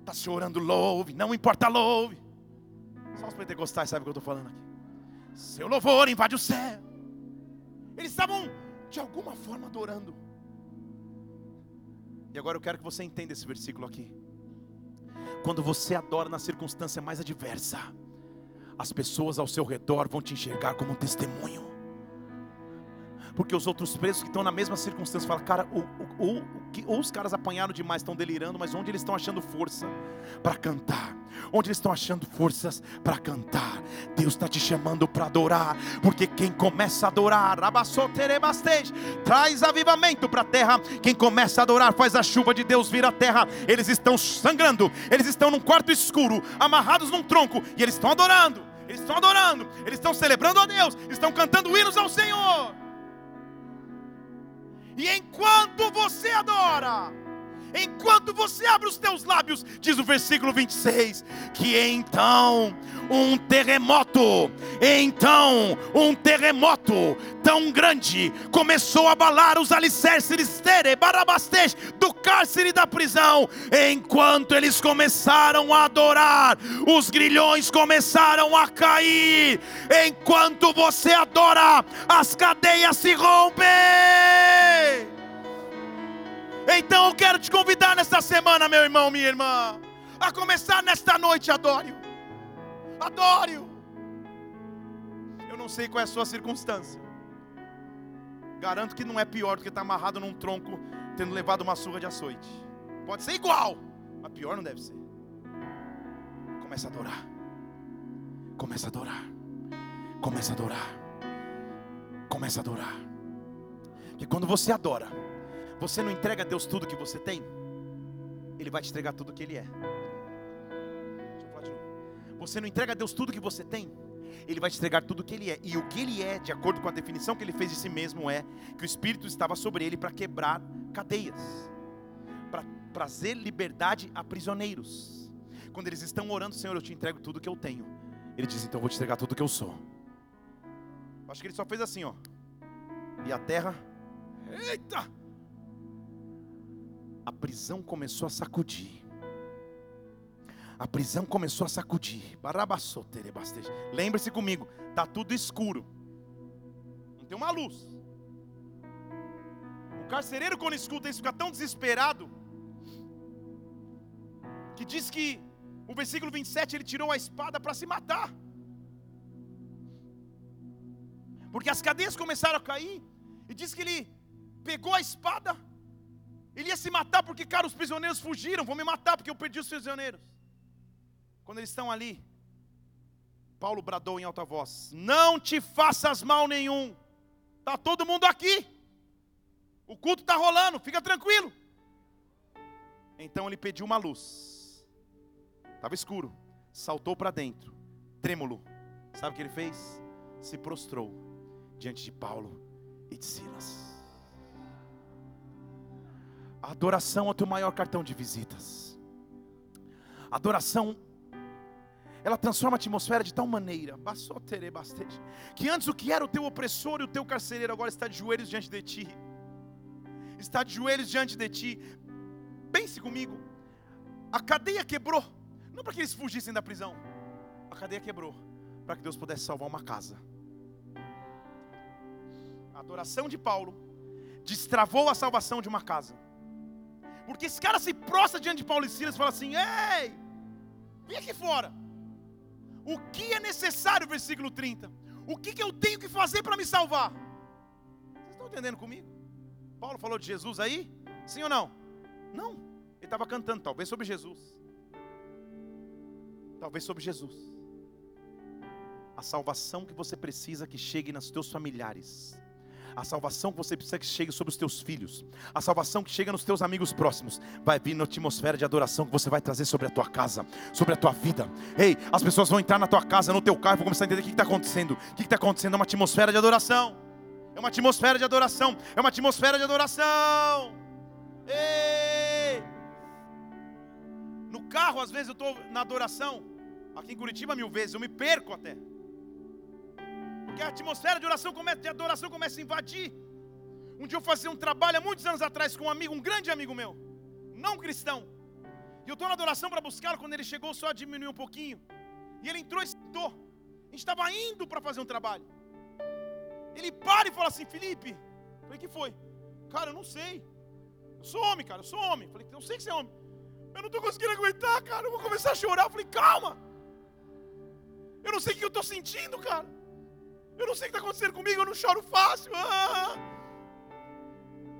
está chorando, louve, não importa, louve. Só os pentecostais sabem o que eu estou falando aqui. Seu louvor invade o céu. Eles estavam de alguma forma adorando. E agora eu quero que você entenda esse versículo aqui. Quando você adora na circunstância mais adversa, as pessoas ao seu redor vão te enxergar como um testemunho. Porque os outros presos que estão na mesma circunstância falam, cara, ou, ou, ou os caras apanharam demais, estão delirando, mas onde eles estão achando força para cantar? Onde eles estão achando forças para cantar? Deus está te chamando para adorar, porque quem começa a adorar, traz avivamento para a terra. Quem começa a adorar faz a chuva de Deus vir à terra. Eles estão sangrando, eles estão num quarto escuro, amarrados num tronco, e eles estão adorando. Eles estão adorando, eles estão celebrando a Deus, estão cantando hinos ao Senhor. E enquanto você adora, enquanto você abre os teus lábios, diz o versículo 26, que então um terremoto, então um terremoto tão grande começou a abalar os alicerces do cárcere da prisão. Enquanto eles começaram a adorar, os grilhões começaram a cair. Enquanto você adora, as cadeias se rompem. Então eu quero te convidar nesta semana, meu irmão, minha irmã, a começar nesta noite, adore. Adore. Eu não sei qual é a sua circunstância. Garanto que não é pior do que estar amarrado num tronco, tendo levado uma surra de açoite. Pode ser igual, mas pior não deve ser. Começa a adorar. Começa a adorar. Começa a adorar. Começa a adorar. Porque quando você adora, você não entrega a Deus tudo que você tem, Ele vai te entregar tudo que Ele é. Você não entrega a Deus tudo que você tem, Ele vai te entregar tudo que Ele é. E o que Ele é, de acordo com a definição que Ele fez de si mesmo, é que o Espírito estava sobre Ele para quebrar cadeias, para trazer liberdade a prisioneiros. Quando eles estão orando, Senhor, eu te entrego tudo que eu tenho. Ele diz, então eu vou te entregar tudo que eu sou. Acho que ele só fez assim, ó. E a terra, eita! A prisão começou a sacudir. A prisão começou a sacudir. Lembre-se comigo, está tudo escuro. Não tem uma luz. O carcereiro, quando escuta isso, fica tão desesperado que diz que o versículo 27 ele tirou a espada para se matar. Porque as cadeias começaram a cair, e diz que ele pegou a espada ele ia se matar porque, cara, os prisioneiros fugiram. Vão me matar porque eu perdi os prisioneiros. Quando eles estão ali, Paulo bradou em alta voz: Não te faças mal nenhum. Está todo mundo aqui. O culto está rolando, fica tranquilo. Então ele pediu uma luz. Estava escuro. Saltou para dentro, trêmulo. Sabe o que ele fez? Se prostrou diante de Paulo e de Silas. A adoração é o teu maior cartão de visitas. A adoração, ela transforma a atmosfera de tal maneira, que antes o que era o teu opressor e o teu carcereiro agora está de joelhos diante de ti. está de joelhos diante de ti. Pense comigo, a cadeia quebrou, não para que eles fugissem da prisão, a cadeia quebrou para que Deus pudesse salvar uma casa. A adoração de Paulo destravou a salvação de uma casa. Porque esse cara se prostra diante de Paulo e Silas e fala assim: Ei, vem aqui fora. O que é necessário, versículo 30? O que, que eu tenho que fazer para me salvar? Vocês estão entendendo comigo? Paulo falou de Jesus aí? Sim ou não? Não. Ele estava cantando, talvez sobre Jesus. Talvez sobre Jesus. A salvação que você precisa que chegue nos teus familiares a salvação que você precisa que chegue sobre os teus filhos, a salvação que chega nos teus amigos próximos, vai vir na atmosfera de adoração que você vai trazer sobre a tua casa, sobre a tua vida. Ei, as pessoas vão entrar na tua casa, no teu carro, e vão começar a entender o que está acontecendo. O que está acontecendo? É uma atmosfera de adoração. É uma atmosfera de adoração. É uma atmosfera de adoração. Ei! No carro, às vezes eu estou na adoração. Aqui em Curitiba, mil vezes, eu me perco até que a atmosfera de oração começa, de adoração começa a invadir. Um dia eu fazia um trabalho há muitos anos atrás com um amigo, um grande amigo meu, não cristão. E eu estou na adoração para buscá-lo. Quando ele chegou, só diminuiu um pouquinho. E ele entrou e sentou. A gente estava indo para fazer um trabalho. Ele para e fala assim: Felipe, eu falei: que foi? Cara, eu não sei. Eu sou homem, cara, eu sou homem. Eu falei: eu sei que você é homem. Eu não estou conseguindo aguentar, cara. Eu vou começar a chorar. Eu falei: calma. Eu não sei o que eu estou sentindo, cara. Eu não sei o que está acontecendo comigo, eu não choro fácil. Ah!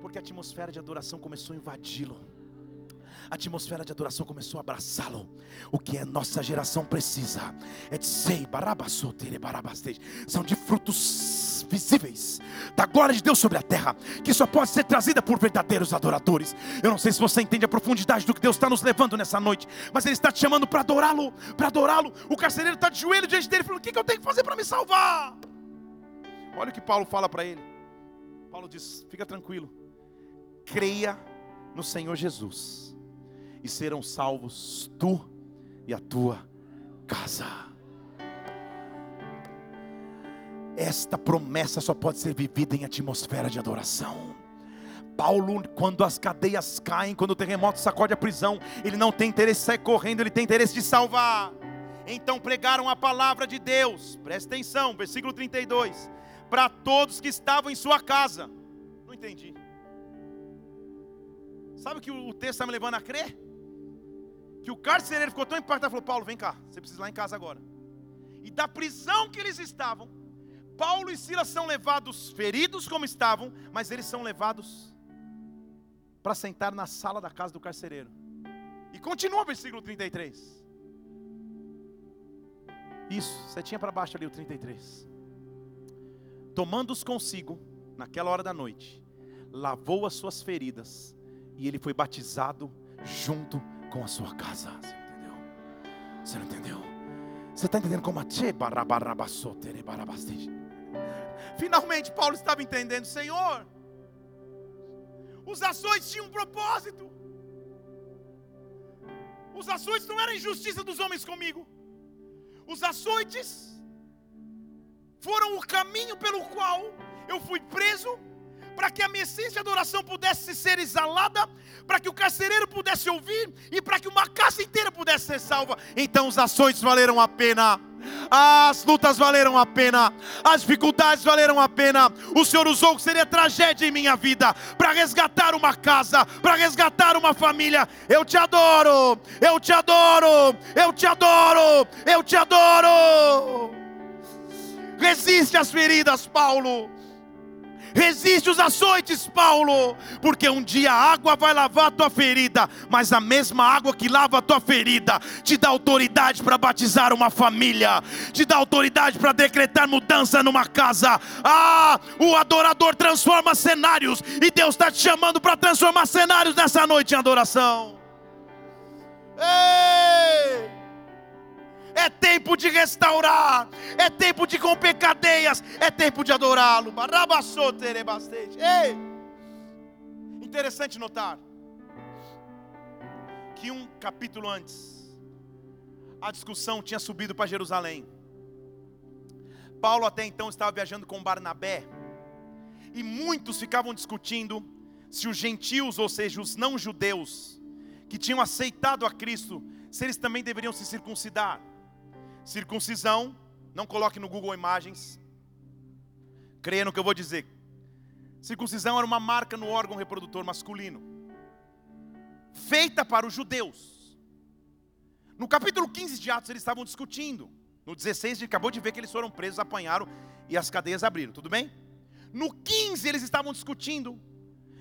Porque a atmosfera de adoração começou a invadi-lo. A atmosfera de adoração começou a abraçá-lo. O que a nossa geração precisa é de sei, são de frutos visíveis da glória de Deus sobre a terra, que só pode ser trazida por verdadeiros adoradores. Eu não sei se você entende a profundidade do que Deus está nos levando nessa noite, mas Ele está te chamando para adorá-lo, para adorá-lo. O carcereiro está de joelho diante dele, falando: O que, que eu tenho que fazer para me salvar? Olha o que Paulo fala para ele. Paulo diz: fica tranquilo, creia no Senhor Jesus, e serão salvos tu e a tua casa. Esta promessa só pode ser vivida em atmosfera de adoração. Paulo, quando as cadeias caem, quando o terremoto sacode a prisão, ele não tem interesse de sair correndo, ele tem interesse de salvar. Então pregaram a palavra de Deus, presta atenção, versículo 32 para todos que estavam em sua casa. Não entendi. Sabe o que o texto está me levando a crer? Que o carcereiro ficou tão impactado, falou: Paulo, vem cá, você precisa ir lá em casa agora. E da prisão que eles estavam, Paulo e Silas são levados feridos como estavam, mas eles são levados para sentar na sala da casa do carcereiro. E continua o versículo 33. Isso, você tinha para baixo ali o 33 tomando-os consigo, naquela hora da noite, lavou as suas feridas e ele foi batizado junto com a sua casa. Você entendeu? Você não entendeu? Você está entendendo como a Finalmente Paulo estava entendendo, Senhor, os açoites tinham um propósito. Os açoites não eram injustiça dos homens comigo. Os açoites foram o caminho pelo qual eu fui preso, para que a minha essência de adoração pudesse ser exalada, para que o carcereiro pudesse ouvir e para que uma casa inteira pudesse ser salva. Então os açoites valeram a pena. As lutas valeram a pena, as dificuldades valeram a pena. O Senhor usou que seria tragédia em minha vida para resgatar uma casa, para resgatar uma família. Eu te adoro, eu te adoro, eu te adoro, eu te adoro. Resiste às feridas, Paulo. Resiste os açoites, Paulo, porque um dia a água vai lavar a tua ferida, mas a mesma água que lava a tua ferida te dá autoridade para batizar uma família, te dá autoridade para decretar mudança numa casa. Ah, o adorador transforma cenários, e Deus está te chamando para transformar cenários nessa noite em adoração. Ei! É tempo de restaurar, é tempo de romper cadeias, é tempo de adorá-lo. Interessante notar que um capítulo antes, a discussão tinha subido para Jerusalém. Paulo até então estava viajando com Barnabé, e muitos ficavam discutindo se os gentios, ou seja, os não judeus, que tinham aceitado a Cristo, se eles também deveriam se circuncidar. Circuncisão, não coloque no Google Imagens, creia no que eu vou dizer. Circuncisão era uma marca no órgão reprodutor masculino, feita para os judeus. No capítulo 15 de Atos, eles estavam discutindo. No 16, a gente acabou de ver que eles foram presos, apanharam e as cadeias abriram, tudo bem? No 15, eles estavam discutindo.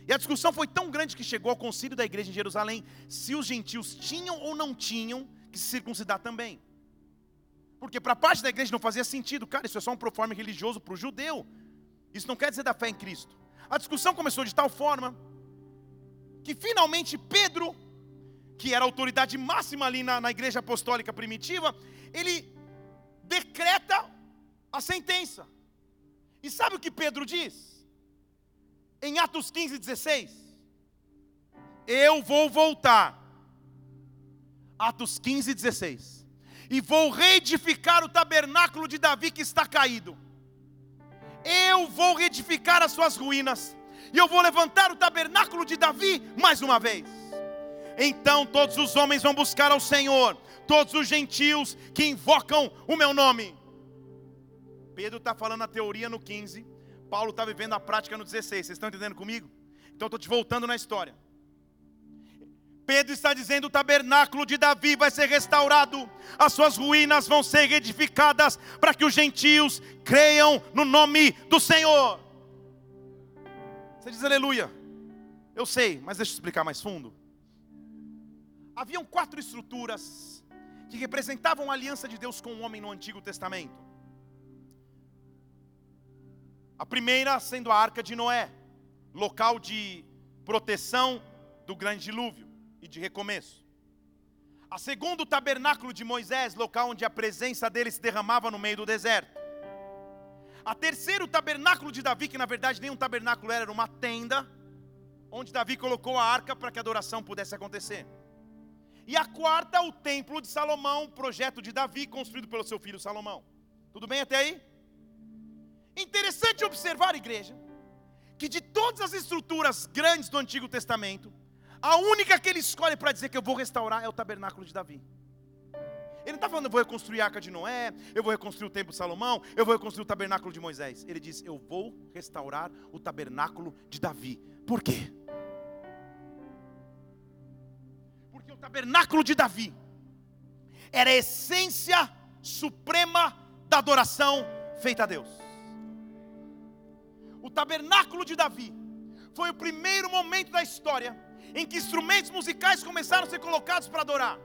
E a discussão foi tão grande que chegou ao concílio da igreja em Jerusalém se os gentios tinham ou não tinham que se circuncidar também. Porque para parte da igreja não fazia sentido, cara, isso é só um proforme religioso para o judeu. Isso não quer dizer da fé em Cristo. A discussão começou de tal forma que finalmente Pedro, que era a autoridade máxima ali na, na igreja apostólica primitiva, ele decreta a sentença. E sabe o que Pedro diz? Em Atos 15, 16: Eu vou voltar. Atos 15, 16 e vou reedificar o tabernáculo de Davi que está caído. Eu vou reedificar as suas ruínas, e eu vou levantar o tabernáculo de Davi mais uma vez. Então todos os homens vão buscar ao Senhor, todos os gentios que invocam o meu nome. Pedro está falando a teoria no 15, Paulo está vivendo a prática no 16. Vocês estão entendendo comigo? Então estou te voltando na história. Pedro está dizendo: o tabernáculo de Davi vai ser restaurado, as suas ruínas vão ser edificadas, para que os gentios creiam no nome do Senhor. Você diz aleluia. Eu sei, mas deixa eu explicar mais fundo. Haviam quatro estruturas que representavam a aliança de Deus com o homem no Antigo Testamento. A primeira sendo a arca de Noé, local de proteção do grande dilúvio e de recomeço. A segunda, o tabernáculo de Moisés, local onde a presença dele se derramava no meio do deserto. A terceira, o tabernáculo de Davi, que na verdade nem um tabernáculo era, era uma tenda, onde Davi colocou a arca para que a adoração pudesse acontecer. E a quarta, o templo de Salomão, projeto de Davi, construído pelo seu filho Salomão. Tudo bem até aí? Interessante observar, igreja, que de todas as estruturas grandes do Antigo Testamento, a única que ele escolhe para dizer que eu vou restaurar é o tabernáculo de Davi. Ele não está falando, eu vou reconstruir a arca de Noé, eu vou reconstruir o templo de Salomão, eu vou reconstruir o tabernáculo de Moisés. Ele diz, eu vou restaurar o tabernáculo de Davi. Por quê? Porque o tabernáculo de Davi era a essência suprema da adoração feita a Deus. O tabernáculo de Davi foi o primeiro momento da história em que instrumentos musicais começaram a ser colocados para adorar.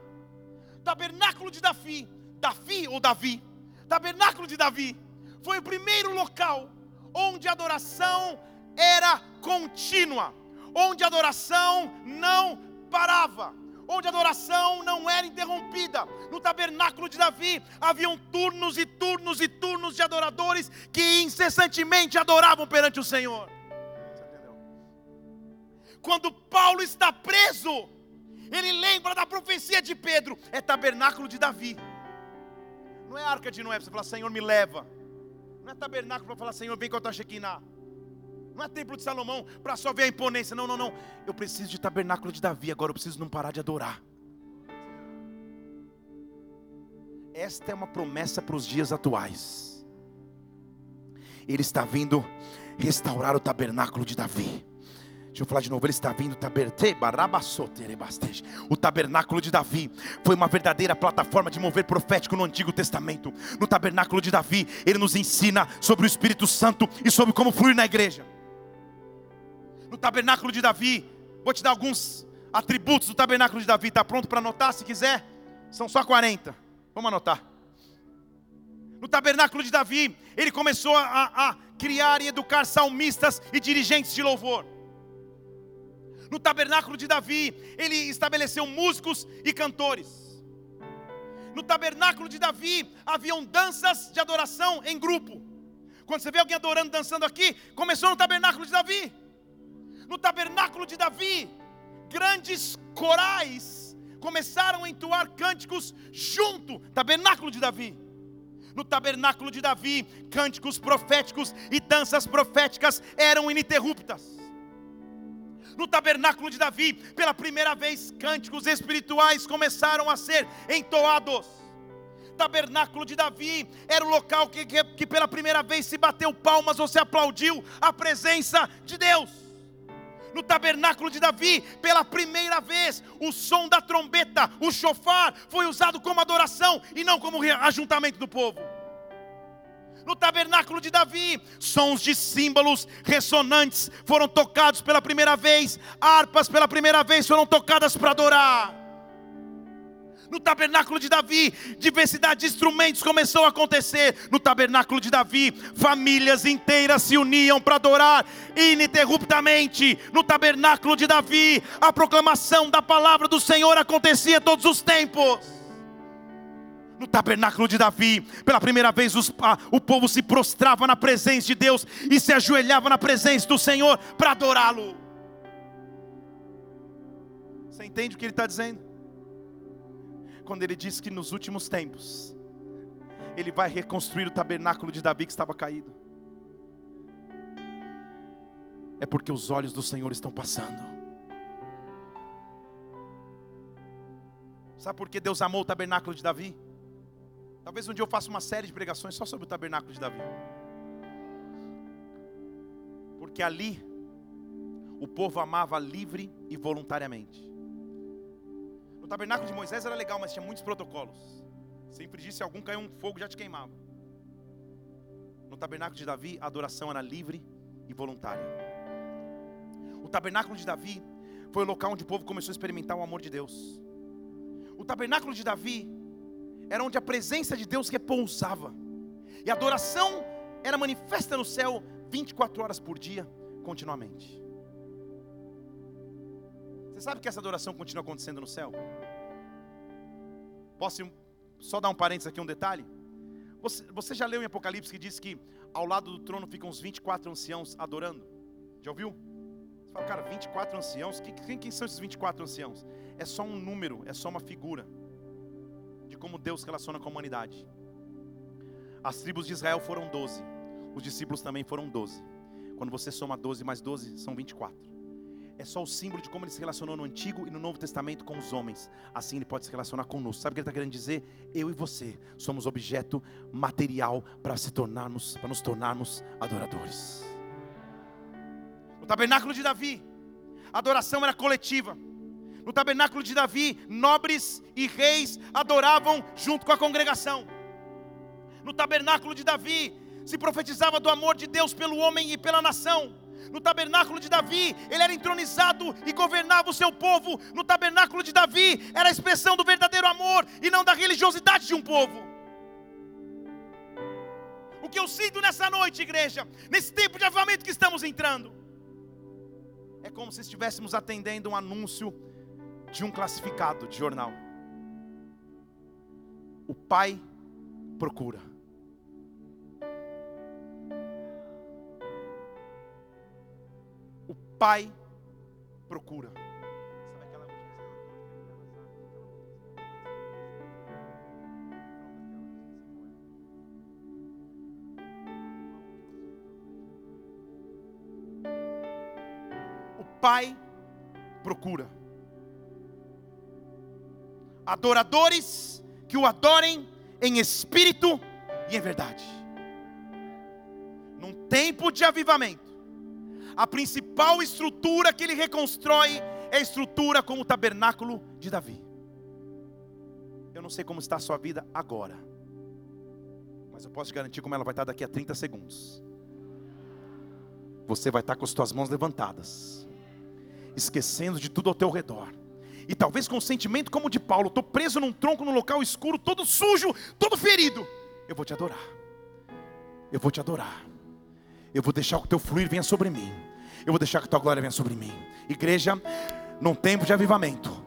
Tabernáculo de Davi, Davi ou Davi, Tabernáculo de Davi, foi o primeiro local onde a adoração era contínua, onde a adoração não parava, onde a adoração não era interrompida. No tabernáculo de Davi haviam turnos e turnos e turnos de adoradores que incessantemente adoravam perante o Senhor quando Paulo está preso, ele lembra da profecia de Pedro, é tabernáculo de Davi. Não é arca de Noé para falar, Senhor, me leva. Não é tabernáculo para falar, Senhor, vem com a tua Shekinah. Não é templo de Salomão para só ver a imponência. Não, não, não. Eu preciso de tabernáculo de Davi. Agora eu preciso não parar de adorar. Esta é uma promessa para os dias atuais. Ele está vindo restaurar o tabernáculo de Davi. Deixa eu falar de novo, ele está vindo, o tabernáculo de Davi foi uma verdadeira plataforma de mover profético no Antigo Testamento. No tabernáculo de Davi, ele nos ensina sobre o Espírito Santo e sobre como fluir na igreja. No tabernáculo de Davi, vou te dar alguns atributos do tabernáculo de Davi. Está pronto para anotar se quiser? São só 40. Vamos anotar. No tabernáculo de Davi, ele começou a, a criar e educar salmistas e dirigentes de louvor no tabernáculo de Davi, ele estabeleceu músicos e cantores. No tabernáculo de Davi haviam danças de adoração em grupo. Quando você vê alguém adorando, dançando aqui, começou no tabernáculo de Davi. No tabernáculo de Davi, grandes corais começaram a entoar cânticos junto, tabernáculo de Davi. No tabernáculo de Davi, cânticos proféticos e danças proféticas eram ininterruptas No tabernáculo de Davi, pela primeira vez, cânticos espirituais começaram a ser entoados. Tabernáculo de Davi era o local que, que, que pela primeira vez se bateu palmas ou se aplaudiu a presença de Deus no tabernáculo de Davi, pela primeira vez, o som da trombeta, o chofar, foi usado como adoração e não como ajuntamento do povo no tabernáculo de Davi. Sons de símbolos ressonantes foram tocados pela primeira vez, harpas pela primeira vez foram tocadas para adorar. No tabernáculo de Davi, diversidade de instrumentos começou a acontecer. No tabernáculo de Davi, famílias inteiras se uniam para adorar ininterruptamente. No tabernáculo de Davi, a proclamação da palavra do Senhor acontecia todos os tempos no tabernáculo de Davi, pela primeira vez os, a, o povo se prostrava na presença de Deus e se ajoelhava na presença do Senhor para adorá-lo. Você entende o que ele está dizendo? Quando ele diz que nos últimos tempos, ele vai reconstruir o tabernáculo de Davi que estava caído. É porque os olhos do Senhor estão passando. Sabe por que Deus amou o tabernáculo de Davi? Talvez um dia eu faça uma série de pregações só sobre o tabernáculo de Davi. Porque ali o povo amava livre e voluntariamente. No tabernáculo de Moisés era legal, mas tinha muitos protocolos. Sempre disse algum caiu um fogo já te queimava. No tabernáculo de Davi, a adoração era livre e voluntária. O tabernáculo de Davi foi o local onde o povo começou a experimentar o amor de Deus. O tabernáculo de Davi era onde a presença de Deus repousava. E a adoração era manifesta no céu 24 horas por dia, continuamente. Você sabe que essa adoração continua acontecendo no céu? Posso só dar um parênteses aqui, um detalhe? Você, você já leu em Apocalipse que diz que ao lado do trono ficam os 24 anciãos adorando? Já ouviu? Você fala, cara, 24 anciãos? Quem, quem são esses 24 anciãos? É só um número, é só uma figura como Deus se relaciona com a humanidade. As tribos de Israel foram 12, os discípulos também foram 12. Quando você soma 12 mais 12, são 24. É só o símbolo de como ele se relacionou no Antigo e no Novo Testamento com os homens. Assim ele pode se relacionar conosco. Sabe o que ele está querendo dizer? Eu e você somos objeto material para se tornarmos, para nos tornarmos adoradores. O tabernáculo de Davi, a adoração era coletiva. No tabernáculo de Davi, nobres e reis adoravam junto com a congregação. No tabernáculo de Davi, se profetizava do amor de Deus pelo homem e pela nação. No tabernáculo de Davi, ele era entronizado e governava o seu povo. No tabernáculo de Davi, era a expressão do verdadeiro amor e não da religiosidade de um povo. O que eu sinto nessa noite, igreja, nesse tempo de avivamento que estamos entrando, é como se estivéssemos atendendo um anúncio de um classificado de jornal. O pai procura. O pai procura. O pai procura adoradores que o adorem em espírito e em verdade. Num tempo de avivamento, a principal estrutura que ele reconstrói é a estrutura como o tabernáculo de Davi. Eu não sei como está a sua vida agora, mas eu posso te garantir como ela vai estar daqui a 30 segundos. Você vai estar com as suas mãos levantadas, esquecendo de tudo ao teu redor e talvez com um sentimento como o de Paulo, estou preso num tronco, num local escuro, todo sujo, todo ferido. Eu vou te adorar. Eu vou te adorar. Eu vou deixar que o teu fluir venha sobre mim. Eu vou deixar que a tua glória venha sobre mim. Igreja, num tempo de avivamento.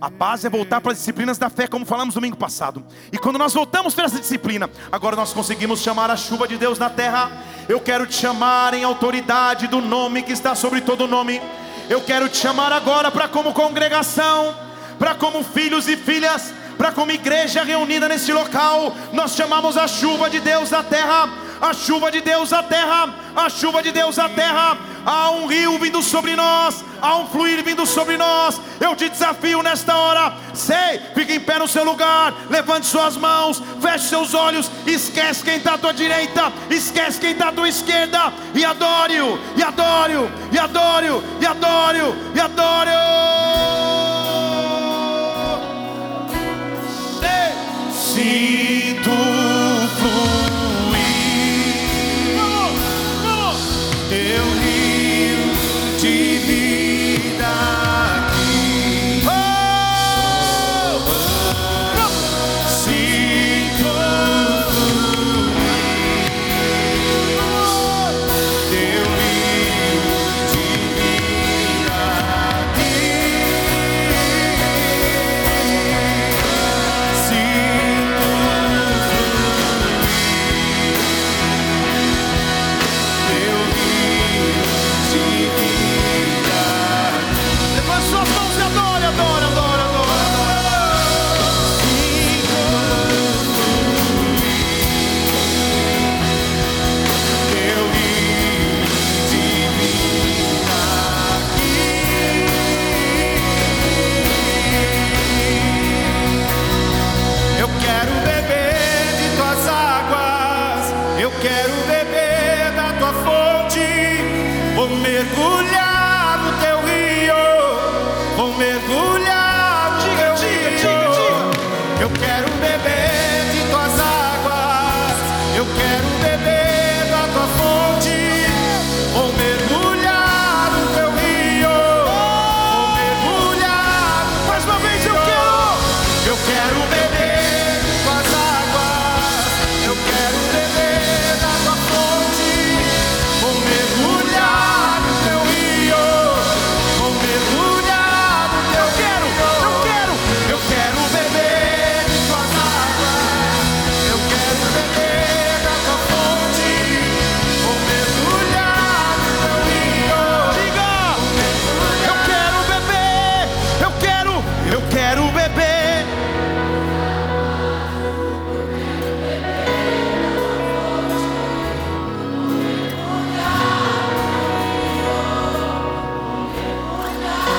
A base é voltar para as disciplinas da fé, como falamos domingo passado. E quando nós voltamos para essa disciplina, agora nós conseguimos chamar a chuva de Deus na terra. Eu quero te chamar em autoridade do nome que está sobre todo nome. Eu quero te chamar agora para, como congregação, para, como filhos e filhas, para, como igreja reunida neste local, nós chamamos a chuva de Deus à terra. A chuva de Deus à terra, a chuva de Deus à terra, há um rio vindo sobre nós, há um fluir vindo sobre nós. Eu te desafio nesta hora. Sei, fique em pé no seu lugar, levante suas mãos, feche seus olhos, esquece quem está à tua direita, esquece quem está à tua esquerda, e adore-o, e adore-o, e adore-o, e adore-o, e adore-o. Se tu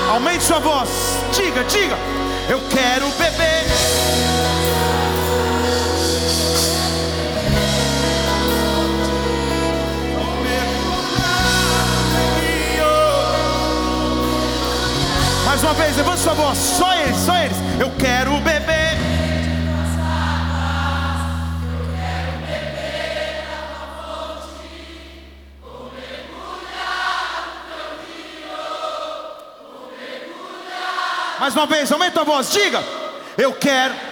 Aumente sua voz. Diga, diga. Eu quero beber. Mais uma vez, levante sua voz. Só eles, só eles. Eu quero beber. Mais uma vez, aumenta a voz, diga: Eu quero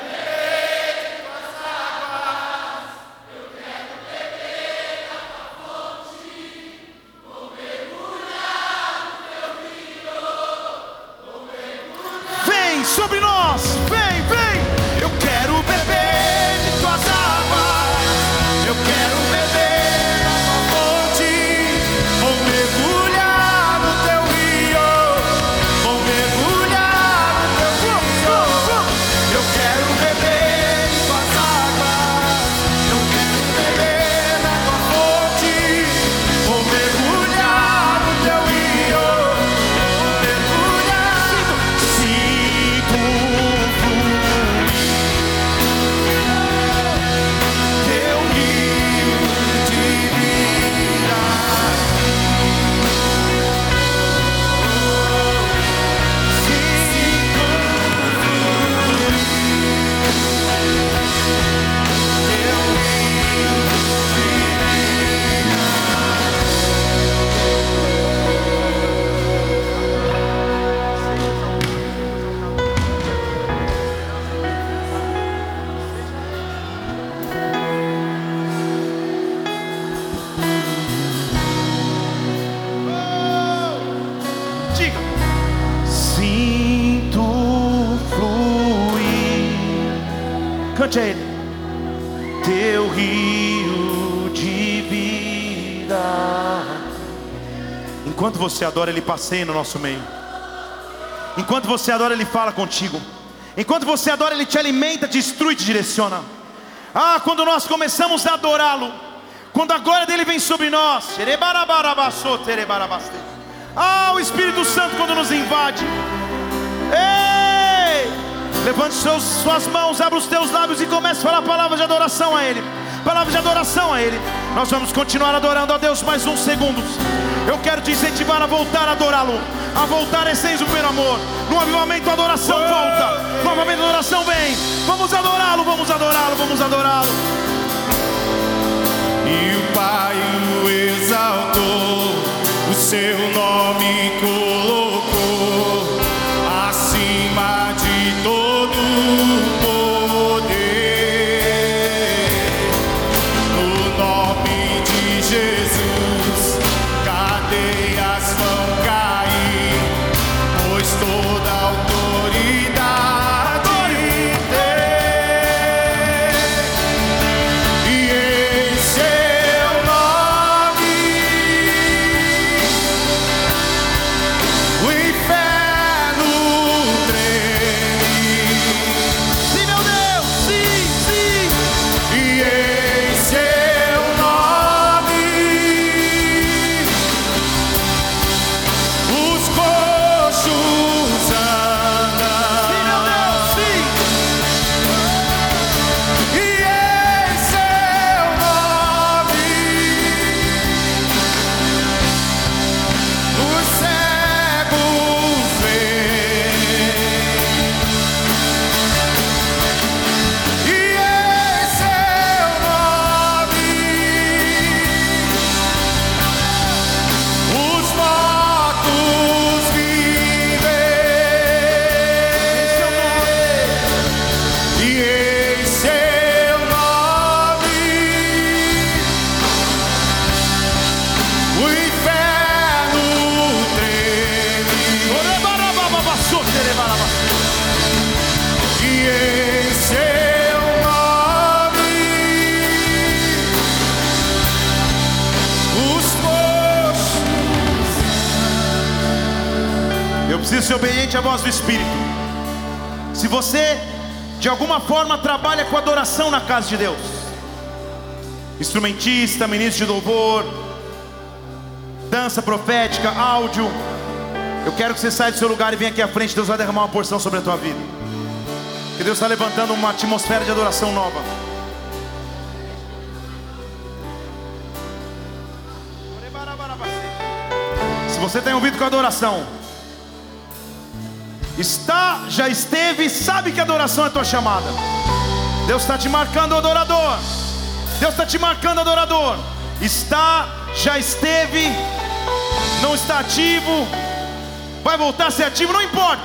você adora, Ele passeia no nosso meio. Enquanto você adora, Ele fala contigo. Enquanto você adora, Ele te alimenta, destrui te direciona. Ah, quando nós começamos a adorá-lo, quando a glória dele vem sobre nós, ah, o Espírito Santo quando nos invade. Ei! Levante seus, suas mãos, abra os teus lábios e comece a falar palavras de adoração a Ele. Palavras de adoração a Ele. Nós vamos continuar adorando a Deus mais uns segundos. Eu quero te incentivar a voltar a adorá-lo, a voltar a essência do primeiro amor. No avivamento, a adoração volta. No avivamento, a adoração vem. Vamos adorá-lo, vamos adorá-lo, vamos adorá-lo. E o Pai o exaltou, o seu nome colocou à voz do Espírito. Se você de alguma forma trabalha com adoração na casa de Deus, instrumentista, ministro de louvor, dança profética, áudio, eu quero que você saia do seu lugar e venha aqui à frente. Deus vai derramar uma porção sobre a tua vida. Que Deus está levantando uma atmosfera de adoração nova. Se você tem ouvido com adoração, já esteve, sabe que adoração é tua chamada. Deus está te marcando, adorador. Deus está te marcando, adorador. Está, já esteve, não está ativo, vai voltar a ser ativo, não importa.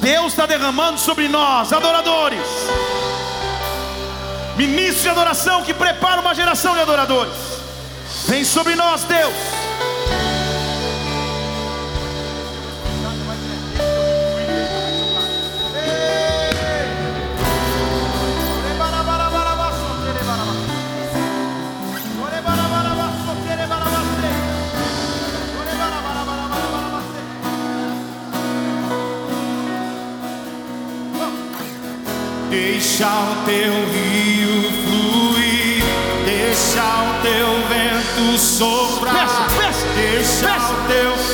Deus está derramando sobre nós, adoradores. Ministros de adoração que prepara uma geração de adoradores. Vem sobre nós, Deus. Deixa o teu rio fluir, deixa o teu vento soprar, deixa o teu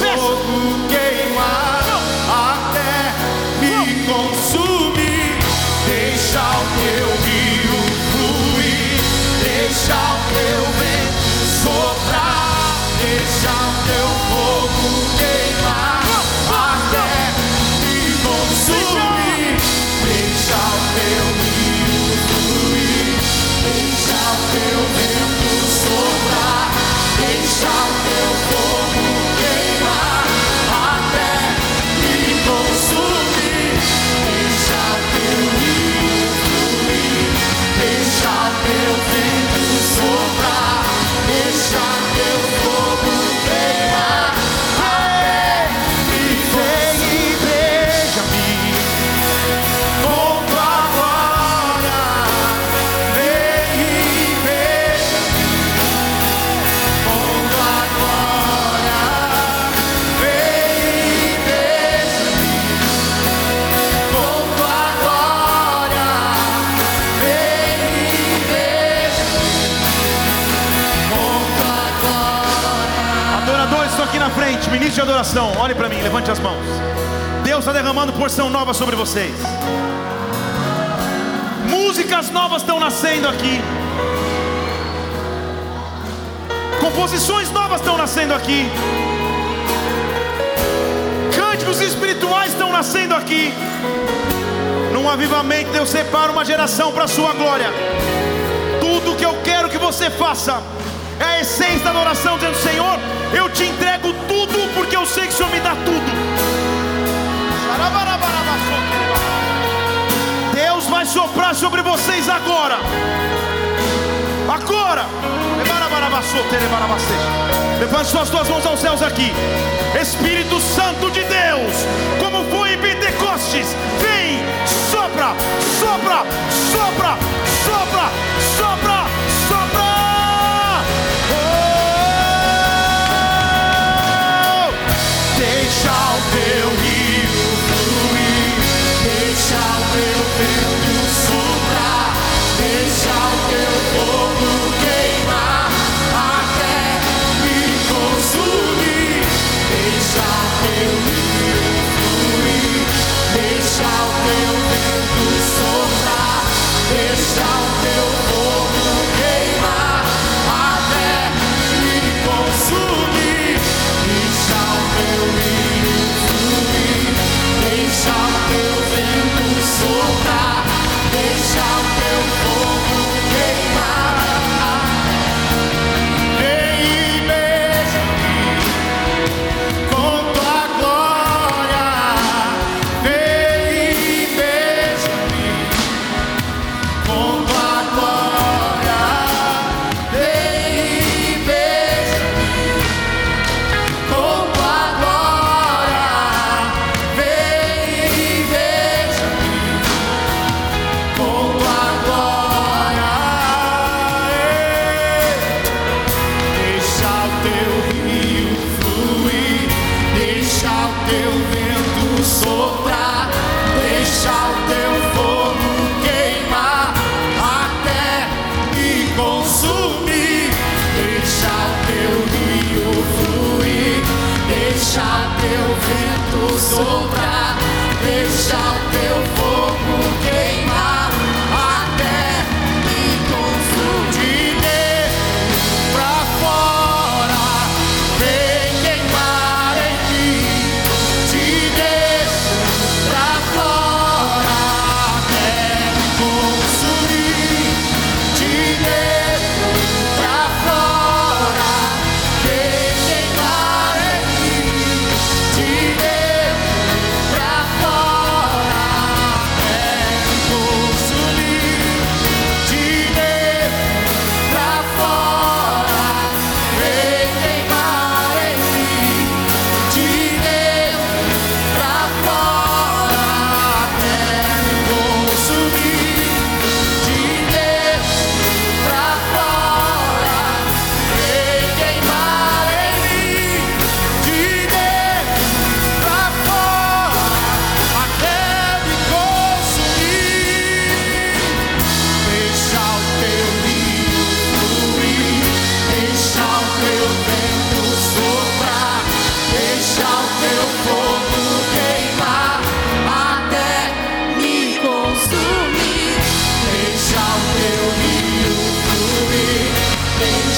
de adoração, olhe para mim, levante as mãos. Deus está derramando porção nova sobre vocês. Músicas novas estão nascendo aqui. Composições novas estão nascendo aqui. Cânticos espirituais estão nascendo aqui. Num avivamento, Deus separa uma geração para a sua glória. Tudo que eu quero que você faça essência da adoração, dizendo: Senhor, eu te entrego tudo, porque eu sei que o Senhor me dá tudo. Deus vai soprar sobre vocês agora. Agora. Levante suas duas mãos aos céus aqui. Espírito Santo de Deus, como foi em Pentecostes, vem, sopra, sopra, sopra, sopra, sopra.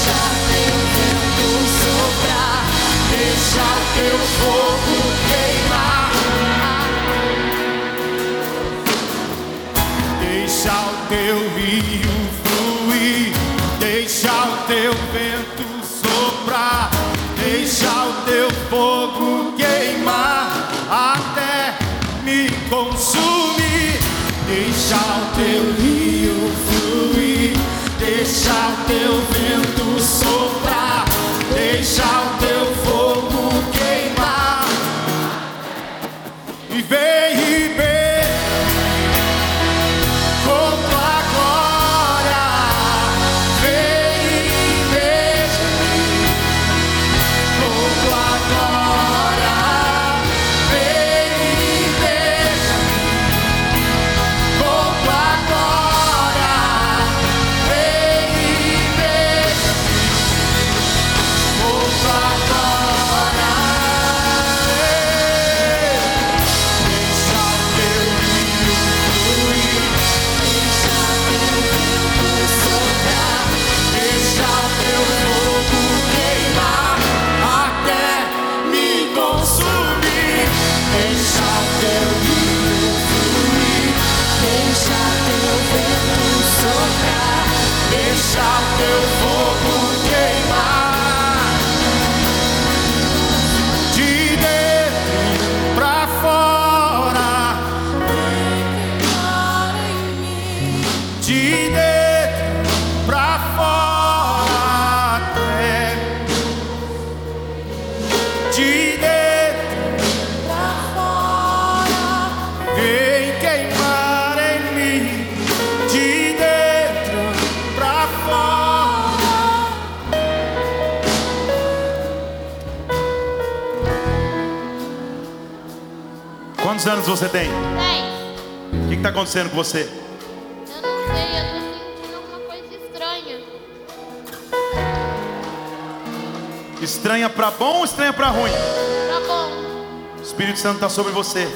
Deixa o teu vento soprar, deixa o teu fogo queimar. Deixa o teu rio fluir, deixa o teu vento soprar, deixa o teu fogo queimar até me consumir. Deixa o teu rio fluir, deixa o teu deixa Quantos anos você tem? Dez. O que está acontecendo com você? Eu não sei, eu tô sentindo alguma coisa estranha. Estranha para bom ou estranha para ruim? Tá bom. O Espírito Santo está sobre você.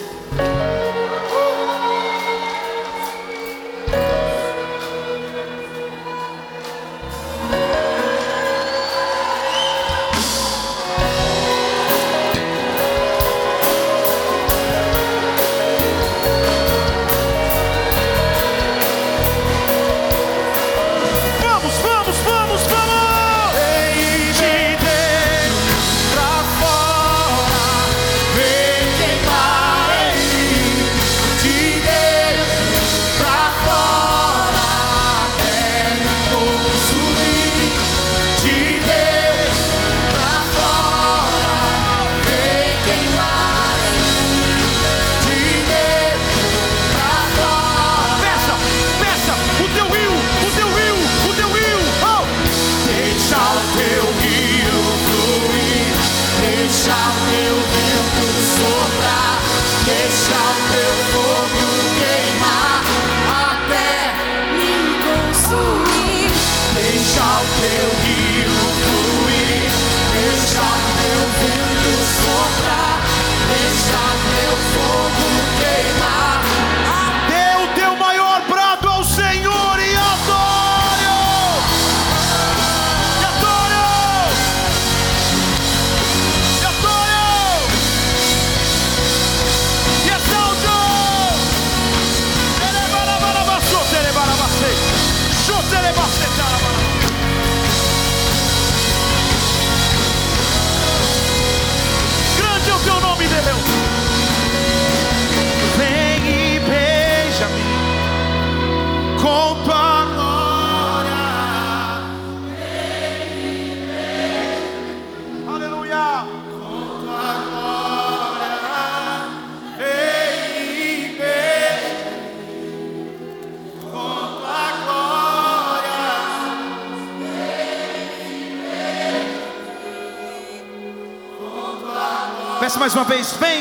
Mais uma vez. Vem,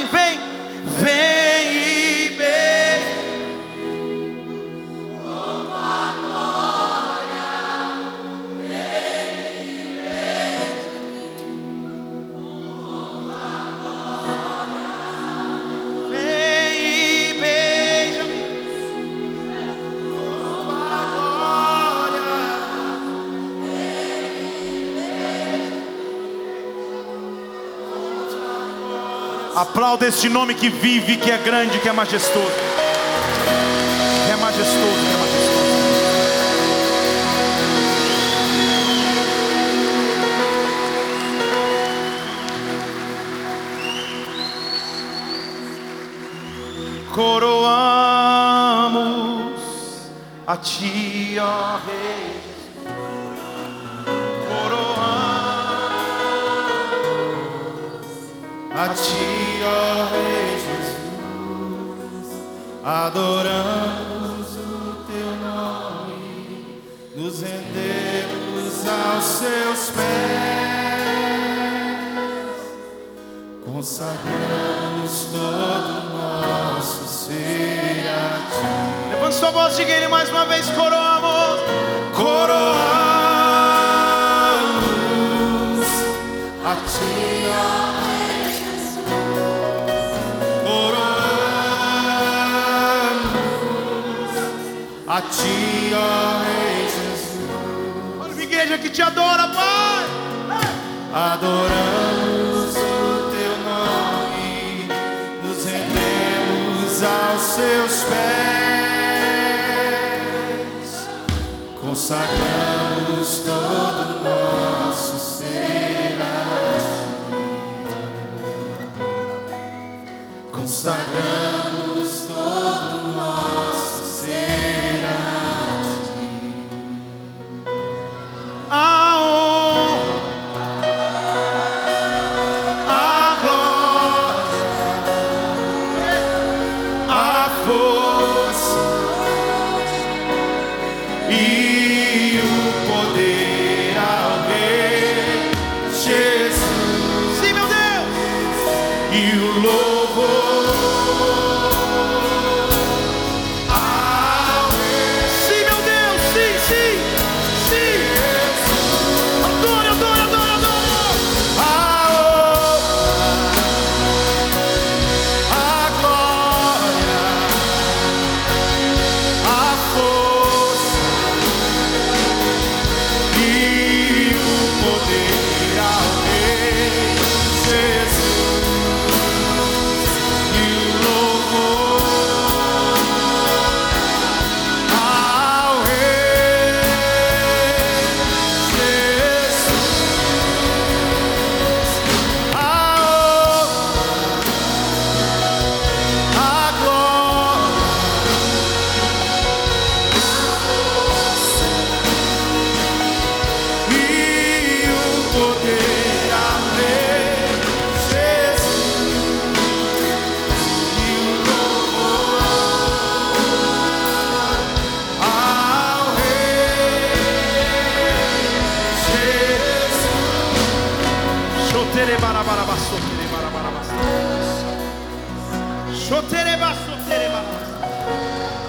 Aplauda este nome que vive, que é grande, que é majestoso. Que é majestoso, que é majestoso. Coroamos a ti, ó Rei. Coroamos A ti, adoramos o teu nome, nos rendemos aos seus pés, consagramos todo o nosso ser a ti. Levante sua voz, diga ele mais uma vez, coroamos. Coroamos a ti, a ti, ó Rei Jesus. Olha igreja que te adora, Pai. Adoramos o teu nome, nos rendemos aos seus pés, consagramos todo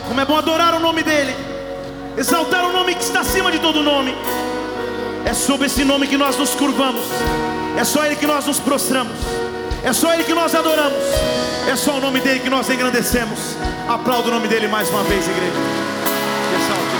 Como é bom adorar o nome dele, exaltar o nome que está acima de todo nome. É sob esse nome que nós nos curvamos, é só ele que nós nos prostramos, é só ele que nós adoramos, é só o nome dele que nós engrandecemos. Aplauda o nome dele mais uma vez, igreja. Exalte, exalte,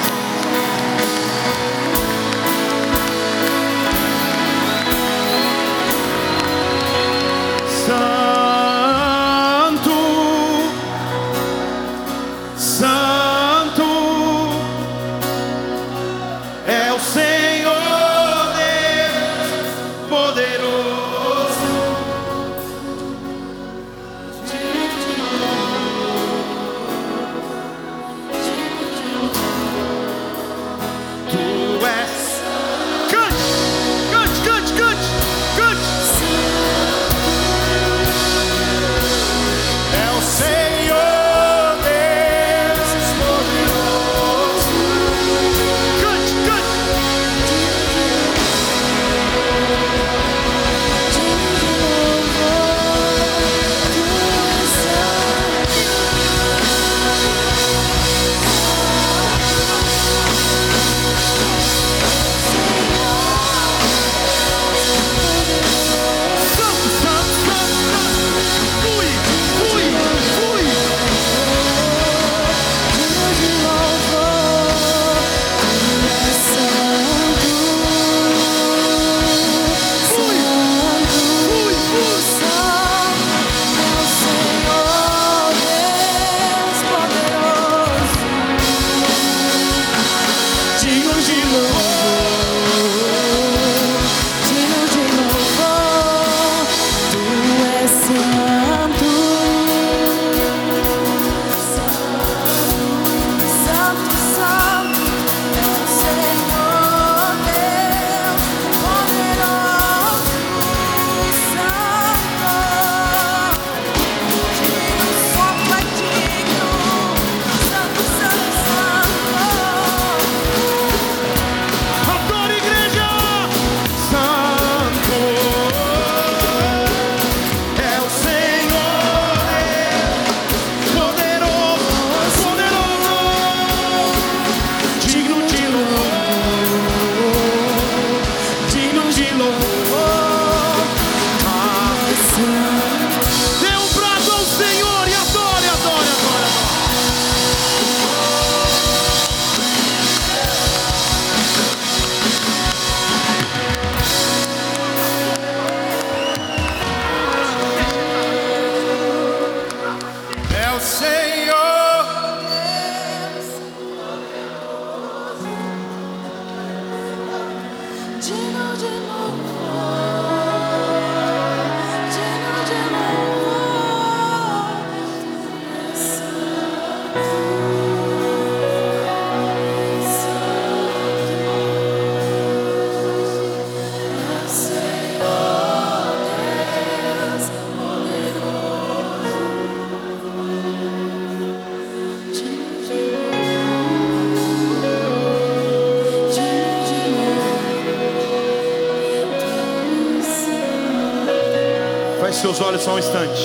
seus olhos só um instante.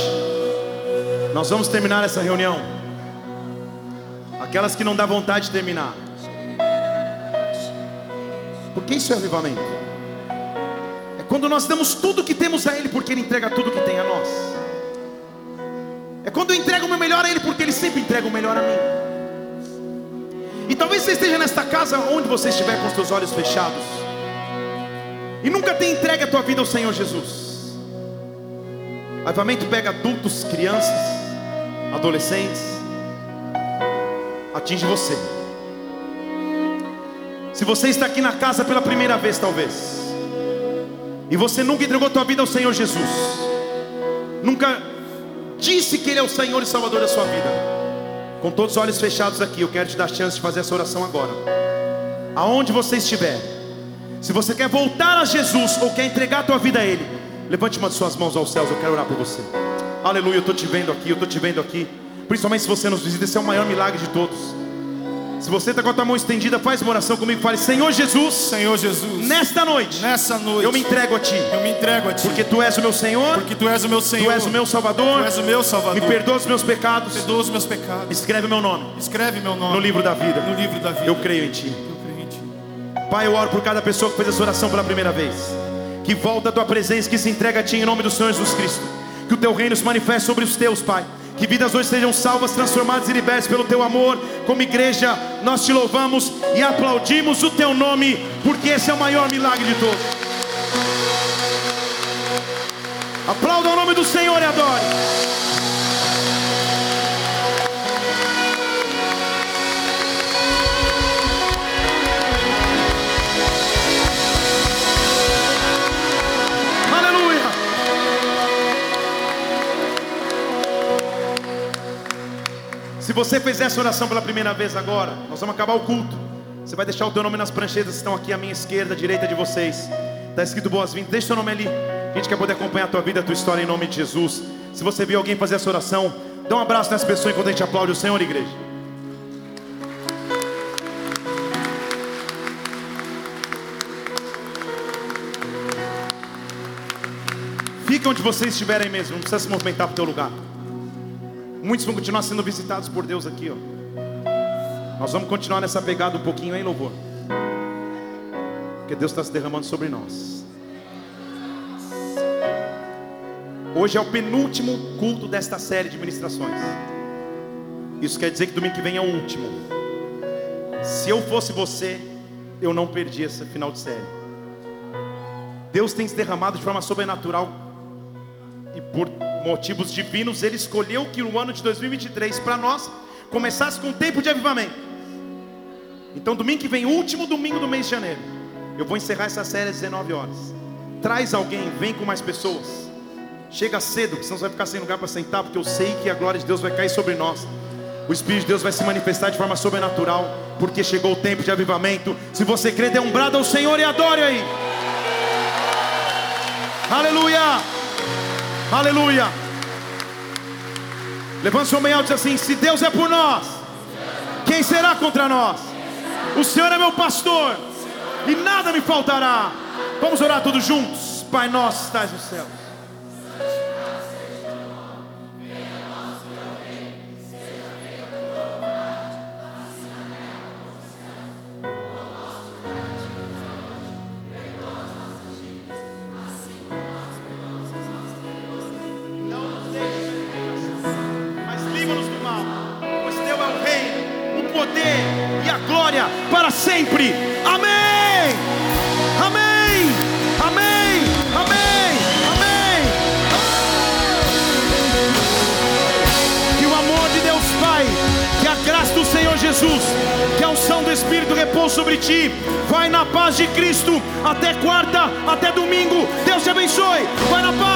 Nós vamos terminar essa reunião. Aquelas que não dá vontade de terminar. Porque isso é avivamento. É quando nós damos tudo que temos a Ele, porque Ele entrega tudo que tem a nós. É quando eu entrego o meu melhor a Ele, porque Ele sempre entrega o melhor a mim. E talvez você esteja nesta casa onde você estiver com os seus olhos fechados. E nunca tenha entregue a tua vida ao Senhor Jesus. Avivamento pega adultos, crianças, adolescentes, atinge você. Se você está aqui na casa pela primeira vez, talvez, e você nunca entregou a tua vida ao Senhor Jesus, nunca disse que Ele é o Senhor e Salvador da sua vida, com todos os olhos fechados aqui, eu quero te dar a chance de fazer essa oração agora. Aonde você estiver, se você quer voltar a Jesus ou quer entregar a tua vida a Ele, levante uma de suas mãos aos céus, eu quero orar por você. Aleluia, eu estou te vendo aqui, eu estou te vendo aqui. Principalmente se você nos visita, esse é o maior milagre de todos. Se você está com a tua mão estendida, faz uma oração comigo. Fale, Senhor Jesus, Senhor Jesus, nesta noite, nessa noite, eu me entrego a Ti, eu me entrego a Ti, porque Tu és o meu Senhor, porque Tu és o meu Senhor, Tu és o meu Salvador, Tu és o meu Salvador. Me perdoa os meus pecados, perdoa os meus pecados. Escreve meu nome, escreve meu nome no livro da vida, no livro da vida. Eu creio em Ti. Eu creio em Ti. Pai, eu oro por cada pessoa que fez essa oração pela primeira vez, que volta a Tua presença, que se entrega a Ti em nome do Senhor Jesus Cristo, que o Teu reino se manifeste sobre os Teus, Pai. Que vidas hoje sejam salvas, transformadas e libertas pelo teu amor. Como igreja, nós te louvamos e aplaudimos o teu nome, porque esse é o maior milagre de todos. Aplauda o nome do Senhor e adore. Se você fez essa oração pela primeira vez agora, nós vamos acabar o culto. Você vai deixar o teu nome nas pranchetas que estão aqui à minha esquerda, à direita de vocês. Está escrito boas-vindas. Deixa o seu nome ali. A gente quer poder acompanhar a tua vida, a tua história em nome de Jesus. Se você viu alguém fazer essa oração, dá um abraço nessa pessoa enquanto a gente aplaude o Senhor, igreja. Fica onde vocês estiverem mesmo, não precisa se movimentar para o teu lugar. Muitos vão continuar sendo visitados por Deus aqui, ó. Nós vamos continuar nessa pegada um pouquinho aí, louvor. Porque Deus está se derramando sobre nós. Hoje é o penúltimo culto desta série de ministrações. Isso quer dizer que domingo que vem é o último. Se eu fosse você, eu não perdi esse final de série. Deus tem se derramado de forma sobrenatural e por motivos divinos, Ele escolheu que o ano de 2023 para nós começasse com um tempo de avivamento. Então, domingo que vem, último domingo do mês de janeiro, eu vou encerrar essa série às 19 horas. Traz alguém, vem com mais pessoas. Chega cedo, que senão você vai ficar sem lugar para sentar, porque eu sei que a glória de Deus vai cair sobre nós. O Espírito de Deus vai se manifestar de forma sobrenatural, porque chegou o tempo de avivamento. Se você crê, dê um brado ao Senhor e adore aí. Aleluia! Aleluia! Levanta sua mão e diz assim: Se Deus é por nós, quem será contra nós? O Senhor é meu pastor e nada me faltará. Vamos orar todos juntos. Pai nosso, estás no céu. Ti. Vai na paz de Cristo até quarta, até domingo. Deus te abençoe. Vai na paz.